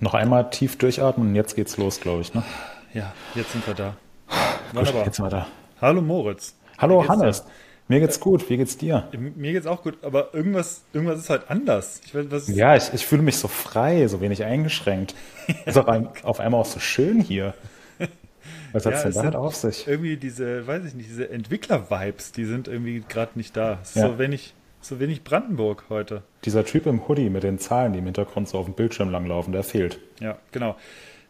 Noch einmal tief durchatmen und jetzt geht's los, glaube ich. Ne? Ja, jetzt sind wir da. Wunderbar. Gut, jetzt weiter. Hallo Moritz. Hallo Hannes. Dir? Mir geht's gut. Wie geht's dir? Mir geht's auch gut, aber irgendwas, irgendwas ist halt anders. Ich weiß, was ja, ich, ich fühle mich so frei, so wenig eingeschränkt. ist auch ein, auf einmal auch so schön hier. Was hat ja, denn damit auf sich? Irgendwie diese, weiß ich nicht, diese Entwickler-Vibes, die sind irgendwie gerade nicht da. Ja. So wenig, so wenig Brandenburg heute. Dieser Typ im Hoodie mit den Zahlen, die im Hintergrund so auf dem Bildschirm langlaufen, der fehlt. Ja, genau.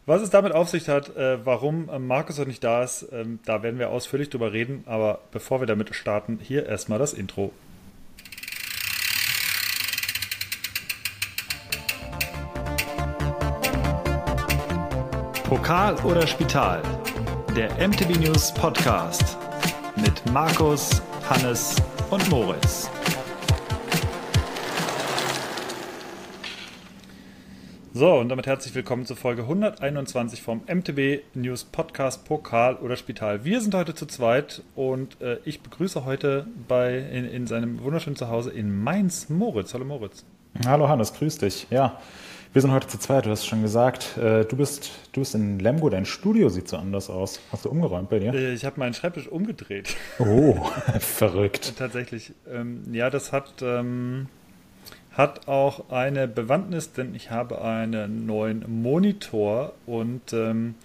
Was es damit auf sich hat, äh, warum äh, Markus noch nicht da ist, ähm, da werden wir ausführlich drüber reden. Aber bevor wir damit starten, hier erstmal das Intro. Pokal oder Spital? Der MTV News Podcast mit Markus, Hannes und Moritz. So, und damit herzlich willkommen zur Folge 121 vom MTB News Podcast Pokal oder Spital. Wir sind heute zu zweit und äh, ich begrüße heute bei, in, in seinem wunderschönen Zuhause in Mainz Moritz. Hallo Moritz. Hallo Hannes, grüß dich. Ja, wir sind heute zu zweit, du hast schon gesagt. Äh, du, bist, du bist in Lemgo, dein Studio sieht so anders aus. Hast du umgeräumt bei dir? Äh, ich habe meinen Schreibtisch umgedreht. Oh, verrückt. Tatsächlich. Ähm, ja, das hat... Ähm, hat auch eine Bewandtnis, denn ich habe einen neuen Monitor und ähm,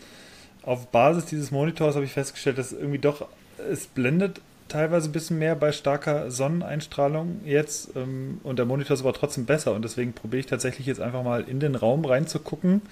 auf Basis dieses Monitors habe ich festgestellt, dass irgendwie doch es blendet teilweise ein bisschen mehr bei starker Sonneneinstrahlung jetzt ähm, und der Monitor ist aber trotzdem besser und deswegen probiere ich tatsächlich jetzt einfach mal in den Raum reinzugucken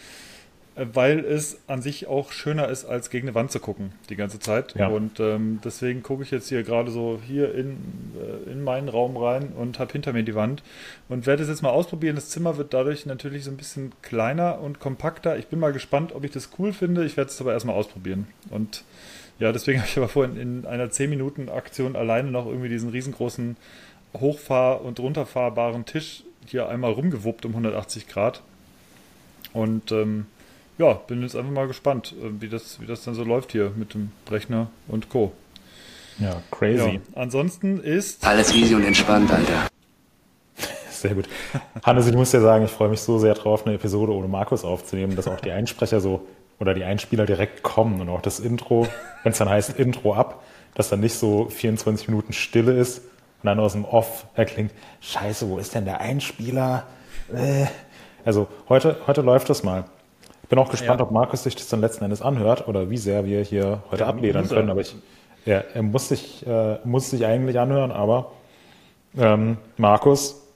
weil es an sich auch schöner ist, als gegen eine Wand zu gucken die ganze Zeit. Ja. Und ähm, deswegen gucke ich jetzt hier gerade so hier in, äh, in meinen Raum rein und habe hinter mir die Wand und werde es jetzt mal ausprobieren. Das Zimmer wird dadurch natürlich so ein bisschen kleiner und kompakter. Ich bin mal gespannt, ob ich das cool finde. Ich werde es aber erstmal ausprobieren. Und ja, deswegen habe ich aber vorhin in einer 10-Minuten-Aktion alleine noch irgendwie diesen riesengroßen hochfahr- und runterfahrbaren Tisch hier einmal rumgewuppt um 180 Grad. Und ähm, ja, bin jetzt einfach mal gespannt, äh, wie das, wie das dann so läuft hier mit dem Rechner und Co. Ja, crazy. Ja, ansonsten ist. Alles easy und entspannt, Alter. Sehr gut. Hannes, ich muss dir sagen, ich freue mich so sehr drauf, eine Episode ohne Markus aufzunehmen, dass auch die Einsprecher so oder die Einspieler direkt kommen und auch das Intro, wenn es dann heißt Intro ab, dass dann nicht so 24 Minuten Stille ist und dann aus dem Off erklingt, scheiße, wo ist denn der Einspieler? Äh. Also heute, heute läuft das mal bin auch gespannt, ja. ob Markus sich das dann letzten Endes anhört oder wie sehr wir hier heute ja, abledern können. Aber ich, ja, er muss sich, äh, muss sich eigentlich anhören, aber ähm, Markus,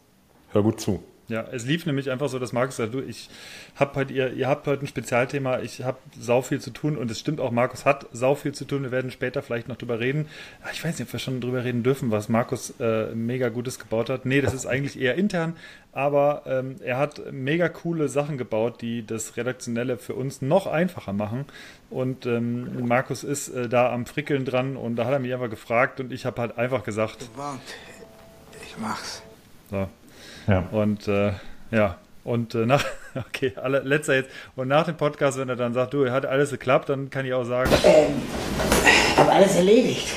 hör gut zu. Ja, es lief nämlich einfach so, dass Markus sagt, du, ich hab heute, ihr, ihr habt heute ein Spezialthema, ich habe sau viel zu tun und es stimmt auch, Markus hat sau viel zu tun. Wir werden später vielleicht noch drüber reden. Ich weiß nicht, ob wir schon drüber reden dürfen, was Markus äh, mega Gutes gebaut hat. Nee, das ist eigentlich eher intern, aber ähm, er hat mega coole Sachen gebaut, die das Redaktionelle für uns noch einfacher machen. Und ähm, Markus ist äh, da am Frickeln dran und da hat er mich einfach gefragt und ich habe halt einfach gesagt. Ich mach's. So, ja. Und äh, ja, und äh, nach, okay, alle, letzter jetzt. Und nach dem Podcast, wenn er dann sagt, du, hat alles geklappt, dann kann ich auch sagen. Ähm, habe alles erledigt.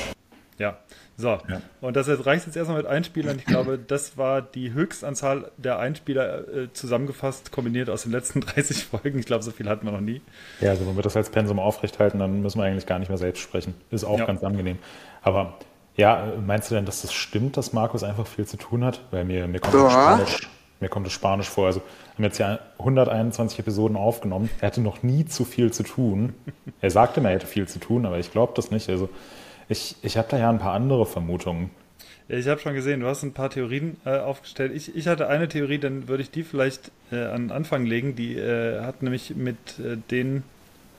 Ja, so. Ja. Und das jetzt reicht jetzt erstmal mit Einspielern. Ich glaube, das war die Höchstanzahl der Einspieler äh, zusammengefasst, kombiniert aus den letzten 30 Folgen. Ich glaube, so viel hatten wir noch nie. Ja, also wenn wir das als Pensum aufrechthalten, dann müssen wir eigentlich gar nicht mehr selbst sprechen. Ist auch ja. ganz angenehm. Aber ja, meinst du denn, dass das stimmt, dass Markus einfach viel zu tun hat? Weil mir, mir, kommt, das Spanisch, mir kommt das Spanisch vor. Also wir haben jetzt ja 121 Episoden aufgenommen. Er hatte noch nie zu viel zu tun. Er sagte mir, er hätte viel zu tun, aber ich glaube das nicht. Also ich, ich habe da ja ein paar andere Vermutungen. Ich habe schon gesehen, du hast ein paar Theorien äh, aufgestellt. Ich, ich hatte eine Theorie, dann würde ich die vielleicht äh, an den Anfang legen. Die äh, hat nämlich mit äh, den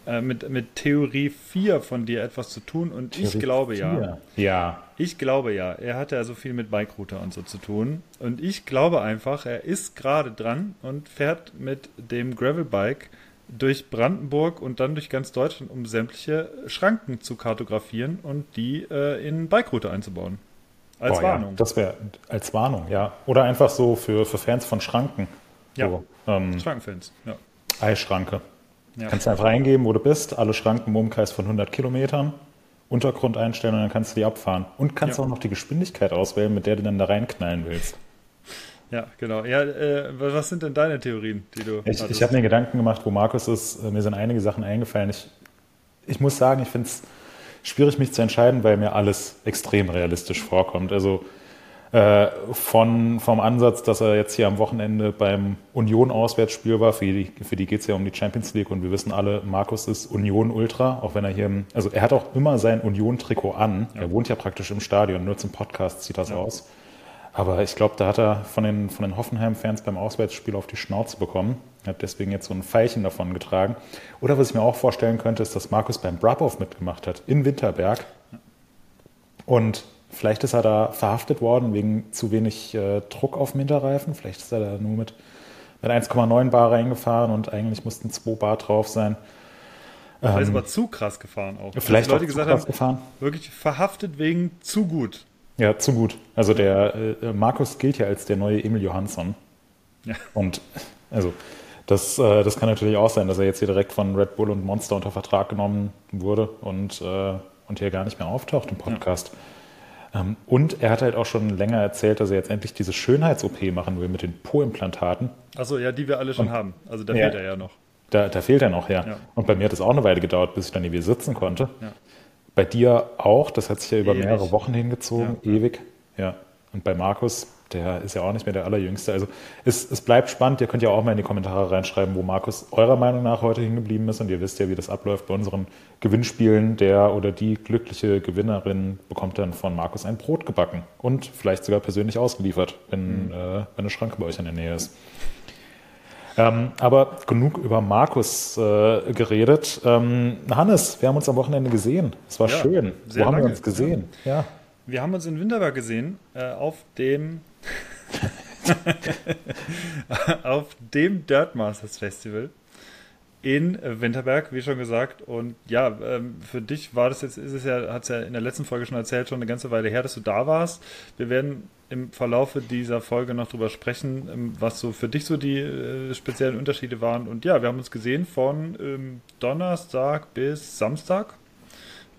äh, mit, mit Theorie 4 von dir etwas zu tun und Theorie ich glaube 4. ja. Ja. Ich glaube ja. Er hat ja so viel mit Bike-Router und so zu tun. Und ich glaube einfach, er ist gerade dran und fährt mit dem Gravel-Bike durch Brandenburg und dann durch ganz Deutschland, um sämtliche Schranken zu kartografieren und die äh, in Bike-Router einzubauen. Als Boah, Warnung. Ja, das wäre als Warnung, ja. Oder einfach so für, für Fans von Schranken. Ja. So, ähm, Schrankenfans, ja. Eischranke. Ja. Kannst du einfach eingeben, wo du bist, alle Schranken im Umkreis von 100 Kilometern, Untergrund einstellen und dann kannst du die abfahren. Und kannst ja. auch noch die Geschwindigkeit auswählen, mit der du dann da reinknallen willst. Ja, genau. Ja, äh, was sind denn deine Theorien, die du Ich, ich habe mir Gedanken gemacht, wo Markus ist. Äh, mir sind einige Sachen eingefallen. Ich, ich muss sagen, ich finde es schwierig, mich zu entscheiden, weil mir alles extrem realistisch vorkommt. Also äh, von, vom Ansatz, dass er jetzt hier am Wochenende beim Union-Auswärtsspiel war, für die, für die geht es ja um die Champions League und wir wissen alle, Markus ist Union-Ultra, auch wenn er hier, also er hat auch immer sein Union-Trikot an. Ja. Er wohnt ja praktisch im Stadion, nur zum Podcast zieht das ja. aus. Aber ich glaube, da hat er von den, von den Hoffenheim-Fans beim Auswärtsspiel auf die Schnauze bekommen. Er hat deswegen jetzt so ein Pfeilchen davon getragen. Oder was ich mir auch vorstellen könnte, ist, dass Markus beim Brabov mitgemacht hat, in Winterberg. Und vielleicht ist er da verhaftet worden wegen zu wenig äh, Druck auf dem Hinterreifen. Vielleicht ist er da nur mit, mit 1,9 Bar reingefahren und eigentlich mussten 2 Bar drauf sein. Vielleicht ähm, ist aber zu krass gefahren auch. Vielleicht Leute gesagt haben, gefahren. wirklich verhaftet wegen zu gut. Ja, zu gut. Also der äh, Markus gilt ja als der neue Emil Johansson. Ja. Und also das, äh, das kann natürlich auch sein, dass er jetzt hier direkt von Red Bull und Monster unter Vertrag genommen wurde und, äh, und hier gar nicht mehr auftaucht im Podcast. Ja. Ähm, und er hat halt auch schon länger erzählt, dass er jetzt endlich diese Schönheits-OP machen will mit den Po-Implantaten. Achso, ja, die wir alle schon und, haben. Also da ja, fehlt er ja noch. Da, da fehlt er noch, ja. ja. Und bei mir hat es auch eine Weile gedauert, bis ich dann hier sitzen konnte. Ja. Bei dir auch, das hat sich ja über ewig. mehrere Wochen hingezogen, ewig. Ja. Und bei Markus, der ist ja auch nicht mehr der Allerjüngste. Also es, es bleibt spannend. Ihr könnt ja auch mal in die Kommentare reinschreiben, wo Markus eurer Meinung nach heute hingeblieben ist. Und ihr wisst ja, wie das abläuft bei unseren Gewinnspielen. Der oder die glückliche Gewinnerin bekommt dann von Markus ein Brot gebacken und vielleicht sogar persönlich ausgeliefert, wenn, mhm. äh, wenn eine Schranke bei euch in der Nähe ist. Ähm, aber genug über Markus äh, geredet. Ähm, Hannes, wir haben uns am Wochenende gesehen. Es war ja, schön. Wo haben lange. wir uns gesehen? Ja. ja. Wir haben uns in Winterberg gesehen, äh, auf dem auf dem Dirt Masters Festival in Winterberg, wie schon gesagt. Und ja, ähm, für dich war das jetzt, ist es ja, hat es ja in der letzten Folge schon erzählt, schon eine ganze Weile her, dass du da warst. Wir werden im Verlaufe dieser Folge noch drüber sprechen, ähm, was so für dich so die äh, speziellen Unterschiede waren. Und ja, wir haben uns gesehen von ähm, Donnerstag bis Samstag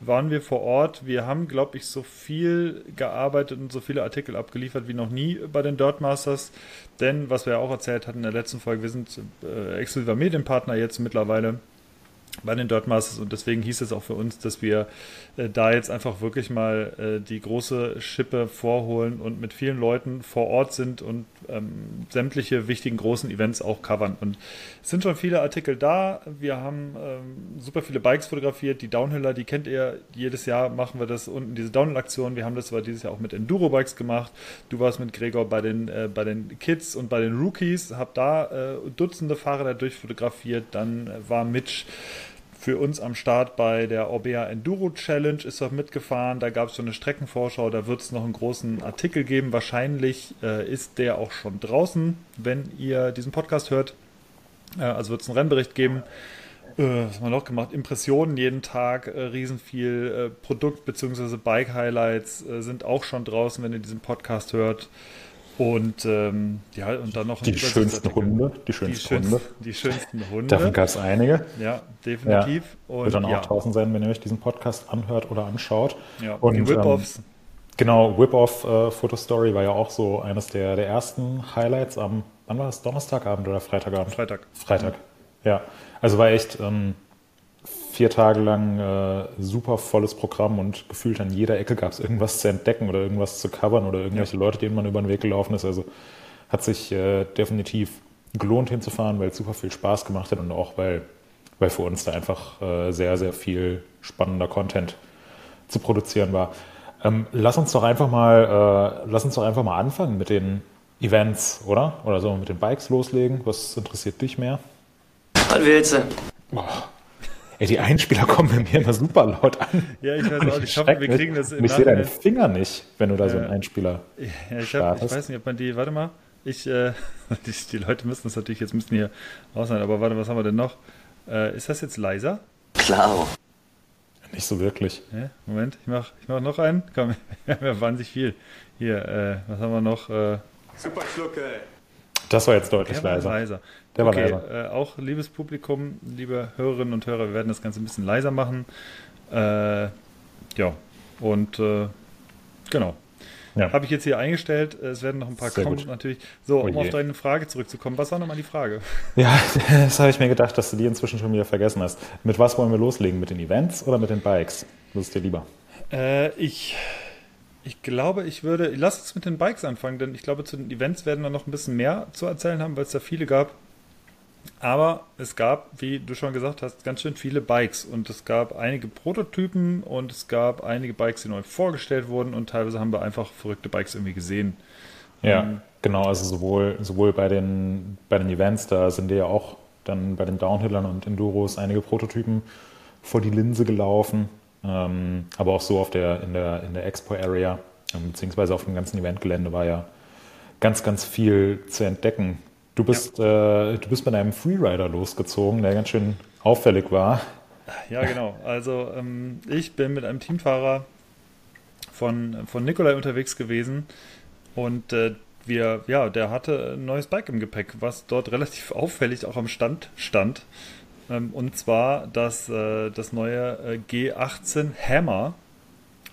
waren wir vor Ort. Wir haben, glaube ich, so viel gearbeitet und so viele Artikel abgeliefert wie noch nie bei den Dirtmasters. Denn, was wir ja auch erzählt hatten in der letzten Folge, wir sind äh, exklusiver Medienpartner jetzt mittlerweile bei den Dirtmasters und deswegen hieß es auch für uns, dass wir äh, da jetzt einfach wirklich mal äh, die große Schippe vorholen und mit vielen Leuten vor Ort sind und ähm, sämtliche wichtigen großen Events auch covern. Und es sind schon viele Artikel da. Wir haben ähm, super viele Bikes fotografiert. Die Downhiller, die kennt ihr. Jedes Jahr machen wir das unten, diese Downhill-Aktion. Wir haben das aber dieses Jahr auch mit Enduro-Bikes gemacht. Du warst mit Gregor bei den, äh, bei den Kids und bei den Rookies, hab da äh, Dutzende Fahrer dadurch fotografiert. Dann äh, war Mitch für uns am Start bei der Orbea Enduro Challenge ist er mitgefahren. Da gab es so eine Streckenvorschau, da wird es noch einen großen Artikel geben. Wahrscheinlich äh, ist der auch schon draußen, wenn ihr diesen Podcast hört. Äh, also wird es einen Rennbericht geben. Äh, was haben wir noch gemacht? Impressionen jeden Tag, äh, riesenviel. Äh, Produkt- bzw. Bike-Highlights äh, sind auch schon draußen, wenn ihr diesen Podcast hört. Und ähm, ja, und dann noch die schönsten Hunde. Die schönsten, die Hunde. Die schönsten Hunde. Davon gab es einige. Ja, definitiv. Ja. Und, Wird dann auch ja. draußen sein, wenn ihr euch diesen Podcast anhört oder anschaut. Ja, und die Whip-Offs. Ähm, genau, Whip-Off äh, Fotostory war ja auch so eines der, der ersten Highlights am, wann war das? Donnerstagabend oder Freitagabend? Freitag. Freitag, ja. Also war echt ähm, vier Tage lang äh, super volles Programm und gefühlt an jeder Ecke gab es irgendwas zu entdecken oder irgendwas zu covern oder irgendwelche ja. Leute, denen man über den Weg gelaufen ist. Also hat sich äh, definitiv gelohnt hinzufahren, weil es super viel Spaß gemacht hat und auch weil, weil für uns da einfach äh, sehr, sehr viel spannender Content zu produzieren war. Ähm, lass uns doch einfach mal, äh, lass uns doch einfach mal anfangen mit den Events, oder? Oder so mit den Bikes loslegen. Was interessiert dich mehr? Was willst du? Boah. Ey, die Einspieler kommen bei mir immer super laut an. Ja, ich weiß auch nicht. Ich hoffe, wir kriegen das im Ich sehe deine Finger nicht, wenn du da so einen Einspieler ja, ich, hab, ich weiß nicht, ob man die, warte mal, ich, äh, die, die, Leute müssen das natürlich jetzt müssen hier raus sein, aber warte, was haben wir denn noch? Äh, ist das jetzt leiser? Klar. Nicht so wirklich. Ja, Moment, ich mach, ich mach noch einen. Komm, wir haben ja wahnsinnig viel. Hier, äh, was haben wir noch? Äh, Super Schlucke. Das war jetzt deutlich leiser. leiser. Der okay, war leiser. Äh, auch liebes Publikum, liebe Hörerinnen und Hörer, wir werden das Ganze ein bisschen leiser machen. Äh, ja, und äh, genau. Ja. Habe ich jetzt hier eingestellt. Es werden noch ein paar Sehr kommen gut. natürlich. So, Oh um auf je. deine Frage zurückzukommen. Was war nochmal die Frage? Ja, das habe ich mir gedacht, dass du die inzwischen schon wieder vergessen hast. Mit was wollen wir loslegen? Mit den Events oder mit den Bikes? Was ist dir lieber? Äh, ich, ich glaube, ich würde. Lass uns mit den Bikes anfangen, denn ich glaube, zu den Events werden wir noch ein bisschen mehr zu erzählen haben, weil es da viele gab. Aber es gab, wie du schon gesagt hast, ganz schön viele Bikes und es gab einige Prototypen und es gab einige Bikes, die neu vorgestellt wurden und teilweise haben wir einfach verrückte Bikes irgendwie gesehen. Ja, Ähm, genau. Also sowohl, sowohl bei, den, bei den Events, da sind ja auch dann bei den Downhillern und Enduros einige Prototypen vor die Linse gelaufen. Ähm, aber auch so auf der, in der, in der Expo-Area, ähm, beziehungsweise auf dem ganzen Eventgelände war ja ganz, ganz viel zu entdecken. Du bist, äh, du bist mit einem Freerider losgezogen, der ganz schön auffällig war. Ja, genau. Also ähm, ich bin mit einem Teamfahrer von, von Nikolai unterwegs gewesen und äh, wir, ja, der hatte ein neues Bike im Gepäck, was dort relativ auffällig auch am Stand stand. Ähm, und zwar das, äh, das neue äh, G18 Hammer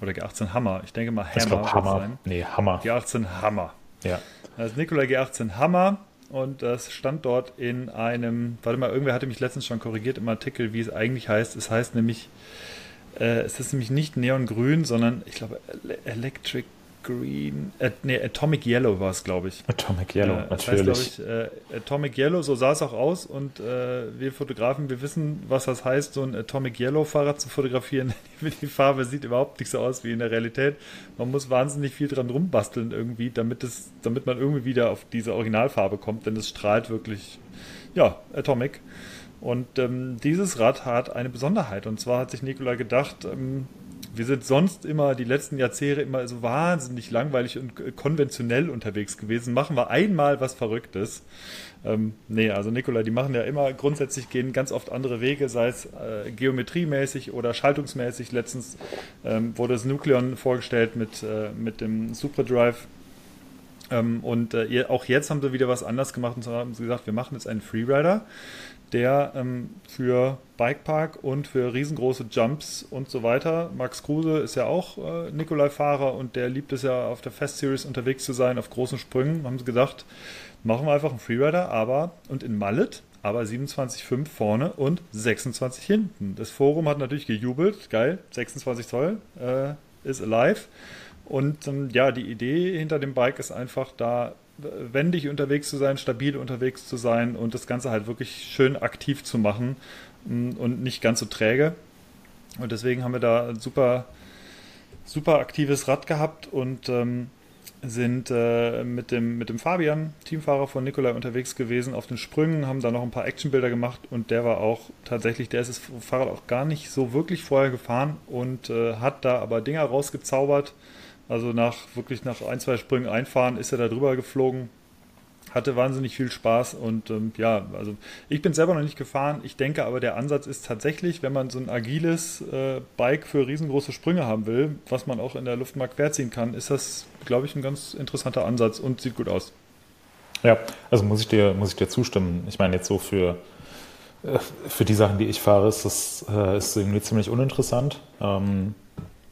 oder G18 Hammer. Ich denke mal Hammer Ich glaube, wird Hammer. sein. Nee, Hammer. G18 Hammer. Ja. Das Nikolai G18 Hammer und das stand dort in einem, warte mal, irgendwer hatte mich letztens schon korrigiert im Artikel, wie es eigentlich heißt. Es heißt nämlich, äh, es ist nämlich nicht Neongrün, sondern ich glaube Ele- Electric Green, äh, nee, Atomic Yellow war es, glaube ich. Atomic Yellow, Äh, das natürlich. heißt, glaube ich, äh, Atomic Yellow, so sah es auch aus und äh, wir Fotografen, wir wissen, was das heißt, so ein Atomic Yellow Fahrrad zu fotografieren. Die Farbe sieht überhaupt nicht so aus wie in der Realität. Man muss wahnsinnig viel dran rumbasteln irgendwie, damit es, damit man irgendwie wieder auf diese Originalfarbe kommt, denn es strahlt wirklich, ja, Atomic. Und ähm, dieses Rad hat eine Besonderheit. Und zwar hat sich Nikola gedacht, ähm, wir sind sonst immer die letzten Jahrzehnte immer so wahnsinnig langweilig und konventionell unterwegs gewesen. Machen wir einmal was Verrücktes. Ähm, nee, also Nikola, die machen ja immer grundsätzlich gehen ganz oft andere Wege, sei es äh, geometriemäßig oder schaltungsmäßig. Letztens ähm, wurde das Nucleon vorgestellt mit, äh, mit dem Superdrive. Ähm, und äh, auch jetzt haben sie wieder was anders gemacht und zwar haben sie gesagt, wir machen jetzt einen Freerider, der ähm, für Bikepark und für riesengroße Jumps und so weiter. Max Kruse ist ja auch äh, Nikolai-Fahrer und der liebt es ja auf der Fest Series unterwegs zu sein, auf großen Sprüngen. Haben sie gedacht, machen wir einfach einen Freerider, aber und in Mallet, aber 27,5 vorne und 26 hinten. Das Forum hat natürlich gejubelt, geil, 26 Zoll äh, ist alive. Und ähm, ja, die Idee hinter dem Bike ist einfach da wendig unterwegs zu sein, stabil unterwegs zu sein und das Ganze halt wirklich schön aktiv zu machen mm, und nicht ganz so träge. Und deswegen haben wir da ein super, super aktives Rad gehabt und ähm, sind äh, mit, dem, mit dem Fabian, Teamfahrer von Nikolai, unterwegs gewesen auf den Sprüngen, haben da noch ein paar Actionbilder gemacht und der war auch tatsächlich, der ist das Fahrrad auch gar nicht so wirklich vorher gefahren und äh, hat da aber Dinger rausgezaubert. Also nach wirklich nach ein, zwei Sprüngen einfahren ist er da drüber geflogen. Hatte wahnsinnig viel Spaß und ähm, ja, also ich bin selber noch nicht gefahren. Ich denke aber, der Ansatz ist tatsächlich, wenn man so ein agiles äh, Bike für riesengroße Sprünge haben will, was man auch in der Luft mal querziehen kann, ist das, glaube ich, ein ganz interessanter Ansatz und sieht gut aus. Ja, also muss ich dir, muss ich dir zustimmen. Ich meine, jetzt so für, äh, für die Sachen, die ich fahre, ist das äh, ist irgendwie ziemlich uninteressant. Ähm,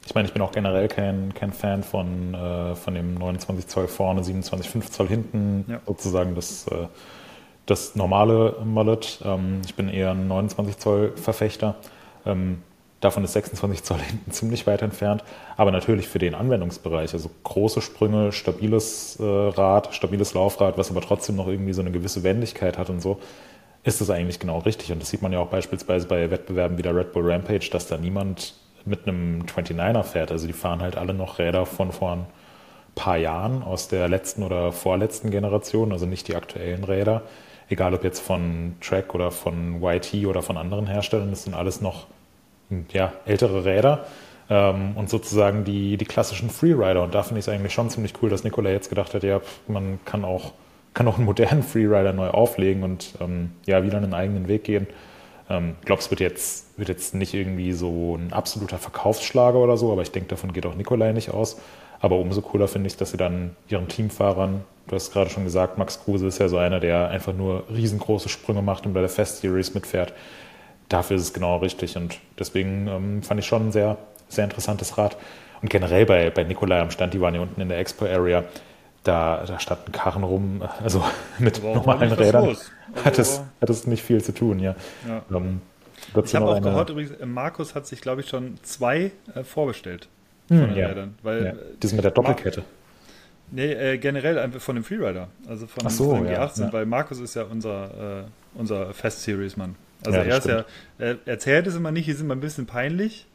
ich meine, ich bin auch generell kein, kein Fan von, äh, von dem 29 Zoll vorne, 27,5 Zoll hinten, Ja. sozusagen das, äh, das normale Mullet. Ähm, ich bin eher ein 29 Zoll Verfechter. Ähm, davon ist 26 Zoll hinten ziemlich weit entfernt. Aber natürlich für den Anwendungsbereich, also große Sprünge, stabiles äh, Rad, stabiles Laufrad, was aber trotzdem noch irgendwie so eine gewisse Wendigkeit hat und so, ist das eigentlich genau richtig. Und das sieht man ja auch beispielsweise bei Wettbewerben wie der Red Bull Rampage, dass da niemand mit einem 29er fährt. Also die fahren halt alle noch Räder von vor ein paar Jahren aus der letzten oder vorletzten Generation, also nicht die aktuellen Räder. Egal ob jetzt von Track oder von YT oder von anderen Herstellern, das sind alles noch ja, ältere Räder ähm, und sozusagen die, die klassischen Freerider. Und da finde ich es eigentlich schon ziemlich cool, dass Nikola jetzt gedacht hat, ja, man kann auch, kann auch einen modernen Freerider neu auflegen und ähm, ja, wieder einen eigenen Weg gehen. Ähm, ich glaube, es wird jetzt, wird jetzt nicht irgendwie so ein absoluter Verkaufsschlager oder so, aber ich denke, davon geht auch Nikolai nicht aus. Aber umso cooler finde ich, dass sie dann ihren Teamfahrern, du hast gerade schon gesagt, Max Kruse ist ja so einer, der einfach nur riesengroße Sprünge macht und bei der Fest Series mitfährt. Dafür ist es genau richtig und deswegen ähm, fand ich schon ein sehr, sehr interessantes Rad. und generell bei, bei Nikolai am Stand, die waren ja unten in der Expo-Area, da, da standen Karren rum, also mit normalen Rädern los. hat, es, Also- hat es nicht viel zu tun, ja. Ja. Ähm, Ich habe auch eine- gehört, übrigens, äh, Markus hat sich, glaube ich, schon zwei äh, vorbestellt. Von den Hm, ja. Rädern. Weil, ja, äh, das mit der Doppelkette. Nee, äh, generell einfach von dem Freerider. Also von, Ach so, von dem ja, G18, ja. weil Markus ist ja unser, äh, unser Fest-Series-Mann. Also er das ist ja, er erzählt es immer nicht, die sind immer ein bisschen peinlich,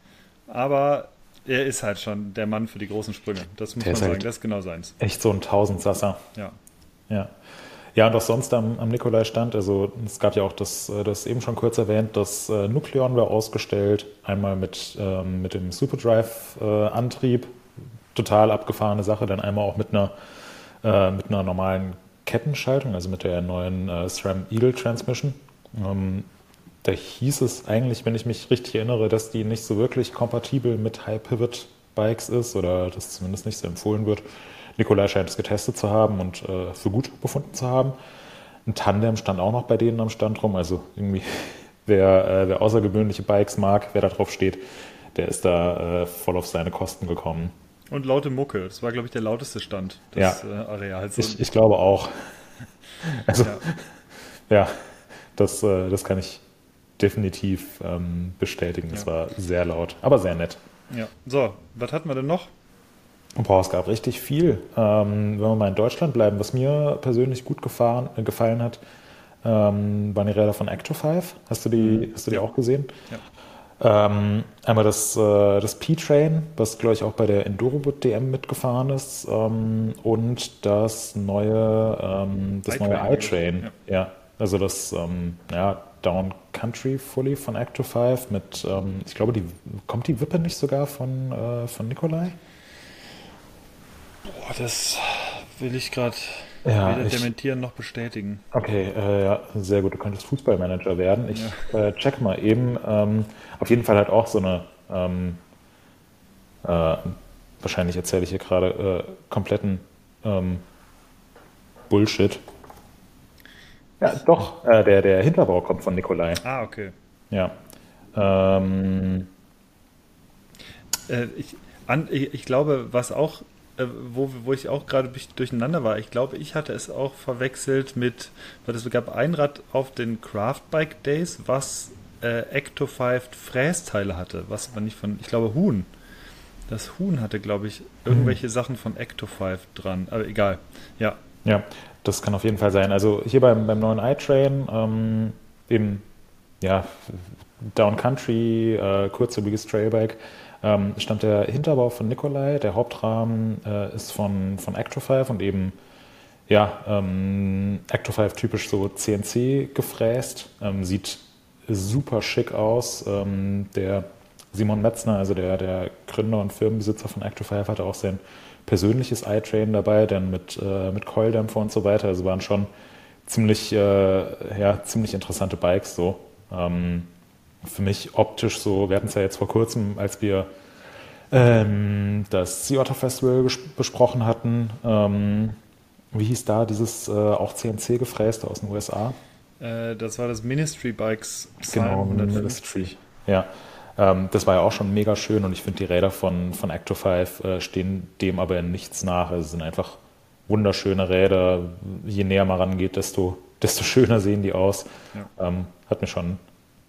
aber er ist halt schon der Mann für die großen Sprünge. Das muss Der man sagen, halt- das ist genau seins. Echt so ein Tausendsasser. Ja. Ja. Ja, und auch sonst am, am Nikolai stand, also es gab ja auch das, äh, das eben schon kurz erwähnt, das äh, Nukleon war ausgestellt, einmal mit, ähm, mit dem Superdrive-Antrieb, total abgefahrene Sache, dann einmal auch mit einer, äh, mit einer normalen Kettenschaltung, also mit der neuen äh, SRAM Eagle Transmission. Ähm, da hieß es eigentlich, wenn ich mich richtig erinnere, dass die nicht so wirklich kompatibel mit High-Pivot-Bikes ist oder das zumindest nicht so empfohlen wird. Nikolai scheint es getestet zu haben und äh, für gut befunden zu haben. Ein Tandem stand auch noch bei denen am Stand rum. Also irgendwie, wer, äh, wer außergewöhnliche Bikes mag, wer da drauf steht, der ist da äh, voll auf seine Kosten gekommen. Und laute Mucke. Das war, glaube ich, der lauteste Stand des äh, Areals. Ich, ich glaube auch. Also, ja. ja, das, äh, das kann ich definitiv ähm, bestätigen. Es Ja. war sehr laut, aber sehr nett. ja. So, was hatten wir denn noch? Boah, es gab richtig viel. Ähm, wenn wir mal in Deutschland bleiben, was mir persönlich gut gefahren, äh, gefallen hat, ähm, waren die Räder von Acto5. Hast du die, hast du die auch gesehen? Ja. Ähm, einmal das, äh, das P-Train, was glaube ich auch bei der Endurobot DM mitgefahren ist, ähm, und das neue, ähm, das neue iTrain, iTrain. Ja. also das ähm, ja, Down Country Fully von Acto5 mit, ähm, ich glaube, die kommt die Wippe nicht sogar von, äh, von Nikolai? Boah, das will ich gerade Ja, weder ich- dementieren noch bestätigen. Okay, äh, ja, sehr gut. Du könntest Fußballmanager werden. Ich äh, check mal eben. Ähm, auf jeden Fall halt auch so eine. Ähm, äh, wahrscheinlich erzähle ich hier gerade äh, kompletten ähm, Bullshit. Ja, doch. Äh, der, der Hinterbau kommt von Nikolai. Ah, okay. Ja. Ähm, Äh, ich, an, ich, ich glaube, was auch, äh, wo, wo ich auch gerade durch- durcheinander war, ich glaube, ich hatte es auch verwechselt mit, weil es gab ein Rad auf den Craftbike Days, was äh, Ecto 5 Frästeile hatte, was aber nicht von, ich glaube, Huhn. Das Huhn hatte, glaube ich, irgendwelche Sachen von Ecto 5 dran, aber egal. Ja, Ja, das kann auf jeden Fall sein. Also hier beim, beim neuen iTrain, ähm, eben, ja, Down Country, äh, kurzlebiges Trailbike, ähm, stand der Hinterbau von Nikolai, der Hauptrahmen äh, ist von, von Acto5 und eben, ja, ähm, Acto5 typisch so CNC gefräst, ähm, sieht super schick aus. Ähm, der Simon Metzner, also der, der Gründer und Firmenbesitzer von Acto5, hatte auch sein persönliches iTrain dabei, dann mit, äh, mit Coildämpfer und so weiter. Also waren schon ziemlich, äh, ja, ziemlich interessante Bikes so. Ähm, für mich optisch so, wir hatten es ja jetzt vor kurzem, als wir ähm, das Sea Otter Festival besprochen hatten. Ähm, wie hieß da dieses äh, auch CNC gefräste aus den USA? äh, das war das Ministry Bikes Genau, 250. Ministry. Ja, ähm, das war ja auch schon mega schön und ich finde die Räder von, von Acto5 äh, stehen dem aber in nichts nach. Also es sind einfach wunderschöne Räder. Je näher man rangeht, desto, desto schöner sehen die aus. Ähm, hat mir schon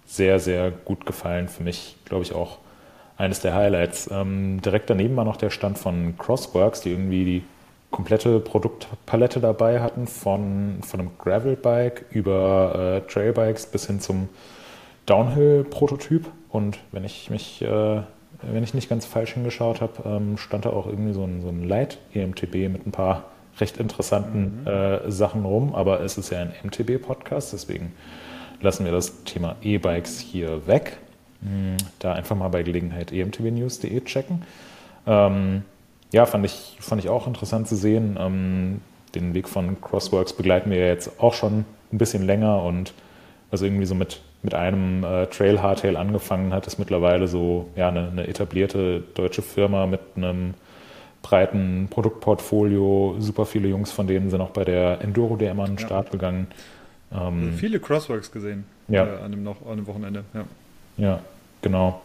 sehr, sehr gut gefallen. Für mich, glaube ich, auch eines der Highlights. Ähm, direkt daneben war noch der Stand von Crossworks, die irgendwie die komplette Produktpalette dabei hatten, von, von einem Gravelbike über äh, Trailbikes bis hin zum Downhill-Prototyp. Und wenn ich mich, äh, wenn ich nicht ganz falsch hingeschaut habe, ähm, stand da auch irgendwie so ein, so ein Light-EMTB mit ein paar recht interessanten äh, Sachen rum. Aber es ist ja ein MTB-Podcast, deswegen lassen wir das Thema E-Bikes hier weg. Hm, Da einfach mal bei Gelegenheit emtbnews.de checken. Ähm, ja, fand ich, fand ich auch interessant zu sehen. Ähm, den Weg von Crossworks begleiten wir ja jetzt auch schon ein bisschen länger und was irgendwie so mit, mit einem äh, Trail Hardtail angefangen hat, ist mittlerweile so ja, eine, eine etablierte deutsche Firma mit einem breiten Produktportfolio. Super viele Jungs von denen sind auch bei der Enduro DM an den Ja. Start gegangen. Ähm, Viele Crossworks gesehen Ja. äh, an, dem noch, an dem Wochenende. Ja. Ja, genau.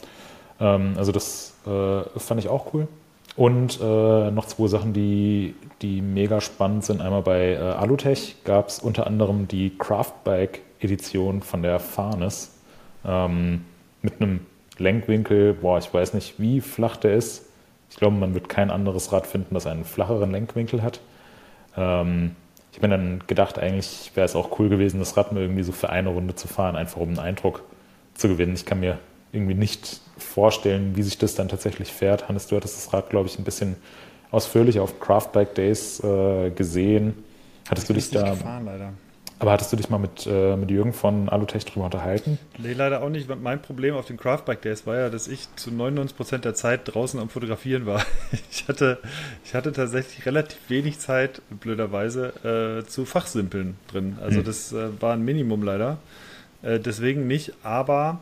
Ähm, also das äh, fand ich auch cool. Und äh, noch zwei Sachen, die, die mega spannend sind. Einmal bei äh, Alutech gab es unter anderem die Craftbike-Edition von der Farnes ähm, mit einem Lenkwinkel, boah, ich weiß nicht, wie flach der ist. Ich glaube, man wird kein anderes Rad finden, das einen flacheren Lenkwinkel hat. Ähm, ich habe mir dann gedacht, eigentlich wäre es auch cool gewesen, das Rad mal irgendwie so für eine Runde zu fahren, einfach um einen Eindruck zu gewinnen. Ich kann mir irgendwie nicht vorstellen, wie sich das dann tatsächlich fährt. Hannes, du hattest das Rad, glaube ich, ein bisschen ausführlich auf Craftbike Days äh, gesehen. Hattest du dich da. Gefahren, leider. Aber hattest du dich mal mit, äh, mit Jürgen von Alutech drüber unterhalten? Nee, leider auch nicht. Mein Problem auf den Craftbike Days war ja, dass ich zu 99% der Zeit draußen am Fotografieren war. Ich hatte, ich hatte tatsächlich relativ wenig Zeit, blöderweise, äh, zu Fachsimpeln drin. Also hm. das äh, war ein Minimum leider. Äh, deswegen nicht, aber